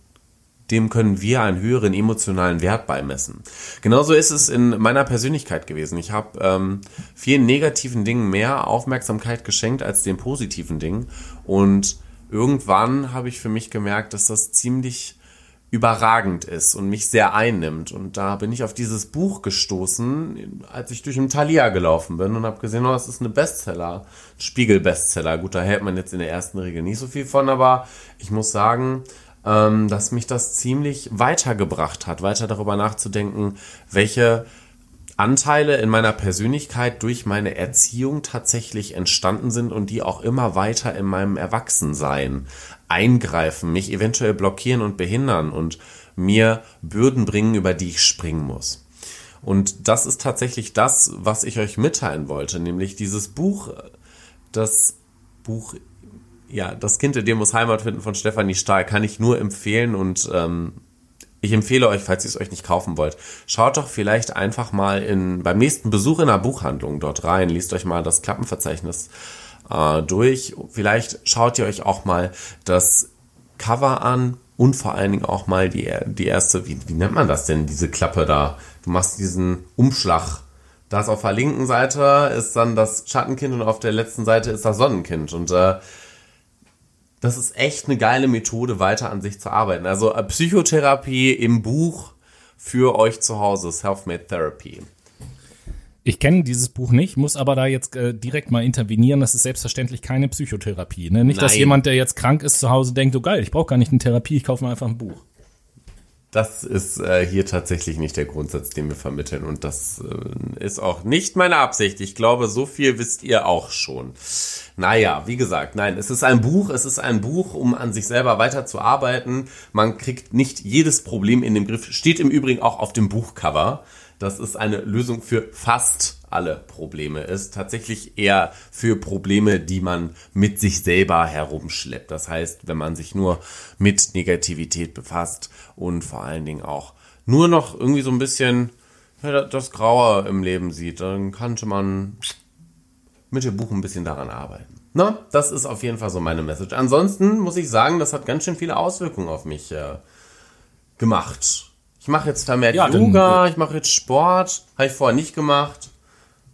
dem können wir einen höheren emotionalen Wert beimessen. Genauso ist es in meiner Persönlichkeit gewesen. Ich habe ähm, vielen negativen Dingen mehr Aufmerksamkeit geschenkt als den positiven Dingen. Und irgendwann habe ich für mich gemerkt, dass das ziemlich überragend ist und mich sehr einnimmt. Und da bin ich auf dieses Buch gestoßen, als ich durch ein Thalia gelaufen bin und habe gesehen, oh, das ist eine Bestseller, Spiegel-Bestseller. Gut, da hält man jetzt in der ersten Regel nicht so viel von, aber ich muss sagen, ähm, dass mich das ziemlich weitergebracht hat, weiter darüber nachzudenken, welche Anteile in meiner Persönlichkeit durch meine Erziehung tatsächlich entstanden sind und die auch immer weiter in meinem Erwachsensein eingreifen, mich eventuell blockieren und behindern und mir Bürden bringen, über die ich springen muss. Und das ist tatsächlich das, was ich euch mitteilen wollte, nämlich dieses Buch, das Buch, ja, das Kind in dir muss Heimat finden von Stefanie Stahl, kann ich nur empfehlen und ähm, ich empfehle euch, falls ihr es euch nicht kaufen wollt, schaut doch vielleicht einfach mal in, beim nächsten Besuch in einer Buchhandlung dort rein, liest euch mal das Klappenverzeichnis äh, durch. Vielleicht schaut ihr euch auch mal das Cover an und vor allen Dingen auch mal die, die erste, wie, wie nennt man das denn, diese Klappe da? Du machst diesen Umschlag. Da ist auf der linken Seite ist dann das Schattenkind und auf der letzten Seite ist das Sonnenkind. Und äh, das ist echt eine geile Methode, weiter an sich zu arbeiten. Also äh, Psychotherapie im Buch für euch zu Hause, Self-Made Therapy. Ich kenne dieses Buch nicht, muss aber da jetzt äh, direkt mal intervenieren. Das ist selbstverständlich keine Psychotherapie. Ne? Nicht, dass Nein. jemand, der jetzt krank ist, zu Hause denkt, oh geil, ich brauche gar nicht eine Therapie, ich kaufe mir einfach ein Buch. Das ist äh, hier tatsächlich nicht der Grundsatz, den wir vermitteln. Und das äh, ist auch nicht meine Absicht. Ich glaube, so viel wisst ihr auch schon. Naja, wie gesagt, nein, es ist ein Buch, es ist ein Buch, um an sich selber weiterzuarbeiten. Man kriegt nicht jedes Problem in den Griff. Steht im Übrigen auch auf dem Buchcover. Das ist eine Lösung für fast alle Probleme. Ist tatsächlich eher für Probleme, die man mit sich selber herumschleppt. Das heißt, wenn man sich nur mit Negativität befasst und vor allen Dingen auch nur noch irgendwie so ein bisschen ja, das Graue im Leben sieht, dann könnte man mit dem Buch ein bisschen daran arbeiten. Na, das ist auf jeden Fall so meine Message. Ansonsten muss ich sagen, das hat ganz schön viele Auswirkungen auf mich äh, gemacht. Ich mache jetzt vermehrt Ja, Yoga, ich mache jetzt Sport, habe ich vorher nicht gemacht.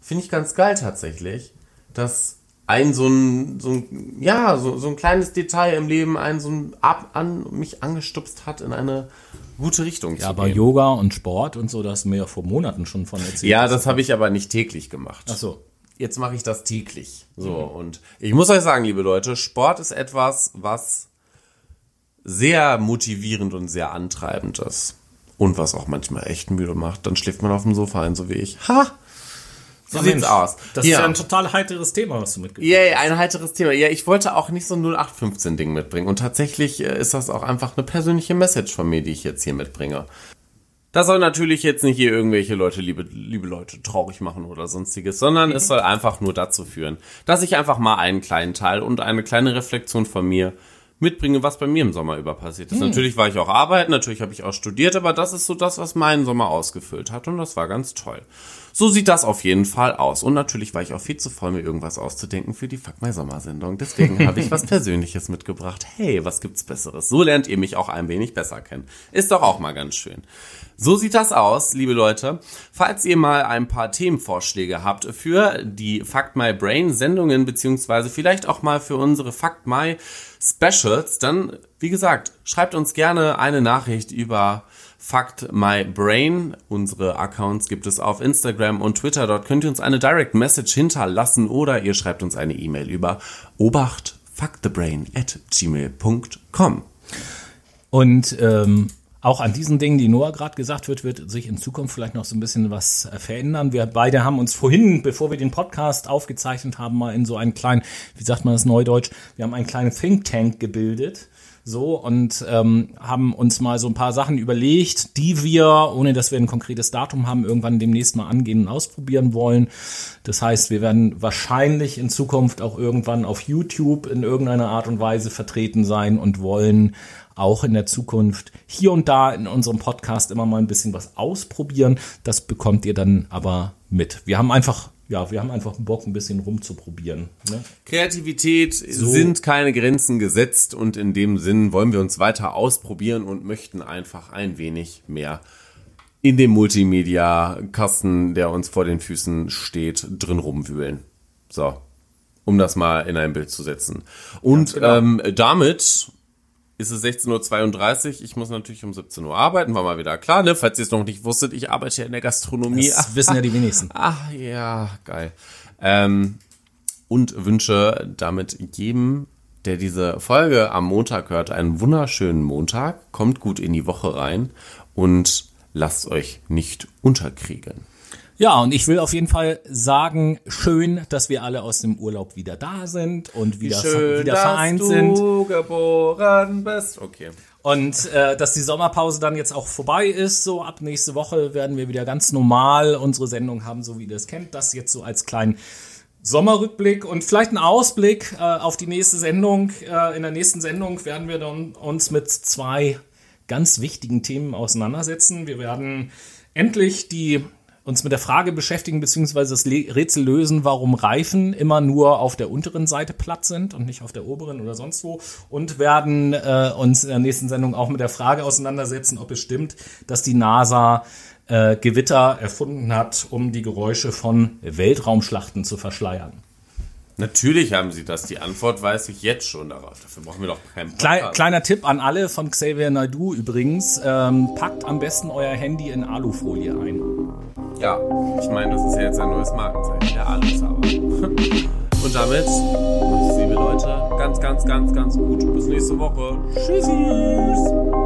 Finde ich ganz geil tatsächlich, dass ein so ein, so ein ja, so, so ein kleines Detail im Leben einen so ein ab an mich angestupst hat in eine gute Richtung Ja, aber gehen. Yoga und Sport und so, das mir ja vor Monaten schon von erzählt. Ja, das habe ich aber nicht täglich gemacht. Ach so. jetzt mache ich das täglich. So, und ich muss euch sagen, liebe Leute, Sport ist etwas, was sehr motivierend und sehr antreibend ist. Und was auch manchmal echt müde macht. Dann schläft man auf dem Sofa ein, so wie ich. Ha! So Ja, sieht's Mensch, aus. Das ist ja ein total heiteres Thema, was du mitgebracht Yay, ein heiteres Thema. Ja, ich wollte auch nicht so ein 0815-Ding mitbringen. Und tatsächlich äh, ist das auch einfach eine persönliche Message von mir, die ich jetzt hier mitbringe. Das soll natürlich jetzt nicht hier irgendwelche Leute, liebe, liebe Leute, traurig machen oder sonstiges, sondern es soll einfach nur dazu führen, dass ich einfach mal einen kleinen Teil und eine kleine Reflexion von mir mitbringe, was bei mir im Sommer über passiert ist. Natürlich war ich auch arbeiten, natürlich habe ich auch studiert, aber das ist so das, was meinen Sommer ausgefüllt hat und das war ganz toll. So sieht das auf jeden Fall aus. Und natürlich war ich auch viel zu voll, mir irgendwas auszudenken für die Fuck My Sommersendung. Deswegen habe ich was Persönliches mitgebracht. Hey, was gibt's Besseres? So lernt ihr mich auch ein wenig besser kennen. Ist doch auch mal ganz schön. So sieht das aus, liebe Leute. Falls ihr mal ein paar Themenvorschläge habt für die Fuck My Brain Sendungen, beziehungsweise vielleicht auch mal für unsere Fuck My Specials, dann, wie gesagt, schreibt uns gerne eine Nachricht über Fact My Brain. Unsere Accounts gibt es auf Instagram und Twitter. Dort könnt ihr uns eine Direct Message hinterlassen oder ihr schreibt uns eine E-Mail über obachtfuckthebrain at gmail.com. Und ähm, auch an diesen Dingen, die Noah gerade gesagt wird, wird sich in Zukunft vielleicht noch so ein bisschen was äh, verändern. Wir beide haben uns vorhin, bevor wir den Podcast aufgezeichnet haben, mal in so einen kleinen, wie sagt man das neudeutsch, wir haben einen kleinen Think Tank gebildet. So, und ähm, haben uns mal so ein paar Sachen überlegt, die wir, ohne dass wir ein konkretes Datum haben, irgendwann demnächst mal angehen und ausprobieren wollen. Das heißt, wir werden wahrscheinlich in Zukunft auch irgendwann auf YouTube in irgendeiner Art und Weise vertreten sein und wollen auch in der Zukunft hier und da in unserem Podcast immer mal ein bisschen was ausprobieren. Das bekommt ihr dann aber mit. Wir haben einfach, ja, wir haben einfach Bock, ein bisschen rumzuprobieren. Ne? Kreativität sind keine Grenzen gesetzt und in dem Sinn wollen wir uns weiter ausprobieren und möchten einfach ein wenig mehr in dem Multimedia-Kasten, der uns vor den Füßen steht, drin rumwühlen. So, um das mal in ein Bild zu setzen. Und ähm, damit ist es 16.32 Uhr. Ich muss natürlich um 17 Uhr arbeiten, war mal wieder klar, ne? Falls ihr es noch nicht wusstet, ich arbeite ja in der Gastronomie. Das wissen ja die wenigsten. Ach ja, geil. Ähm, und wünsche damit jedem, der diese Folge am Montag hört, einen wunderschönen Montag. Kommt gut in die Woche rein und lasst euch nicht unterkriegen. Ja, und ich will auf jeden Fall sagen, schön, dass wir alle aus dem Urlaub wieder da sind und wieder, Schön, wieder dass vereint du sind. geboren bist. Okay. Und äh, dass die Sommerpause dann jetzt auch vorbei ist, so ab nächste Woche werden wir wieder ganz normal unsere Sendung haben, so wie ihr das kennt. Das jetzt so als kleinen Sommerrückblick und vielleicht ein Ausblick äh, auf die nächste Sendung. Äh, in der nächsten Sendung werden wir dann uns mit zwei ganz wichtigen Themen auseinandersetzen. Wir werden endlich die uns mit der Frage beschäftigen, beziehungsweise das Rätsel lösen, warum Reifen immer nur auf der unteren Seite platt sind und nicht auf der oberen oder sonst wo. Und werden äh, uns in der nächsten Sendung auch mit der Frage auseinandersetzen, ob es stimmt, dass die NASA äh, Gewitter erfunden hat, um die Geräusche von Weltraumschlachten zu verschleiern. Natürlich haben sie das. Die Antwort weiß ich jetzt schon darauf. Dafür brauchen wir doch keinen Podcast. kleiner Tipp an alle von Xavier Naidoo übrigens. Ähm, packt am besten euer Handy in Alufolie ein. Ja, ich meine, das ist ja jetzt ein neues Markenzeichen. Der alles aber. Und damit liebe Leute ganz, ganz, ganz, ganz gut. Bis nächste Woche. Tschüssi.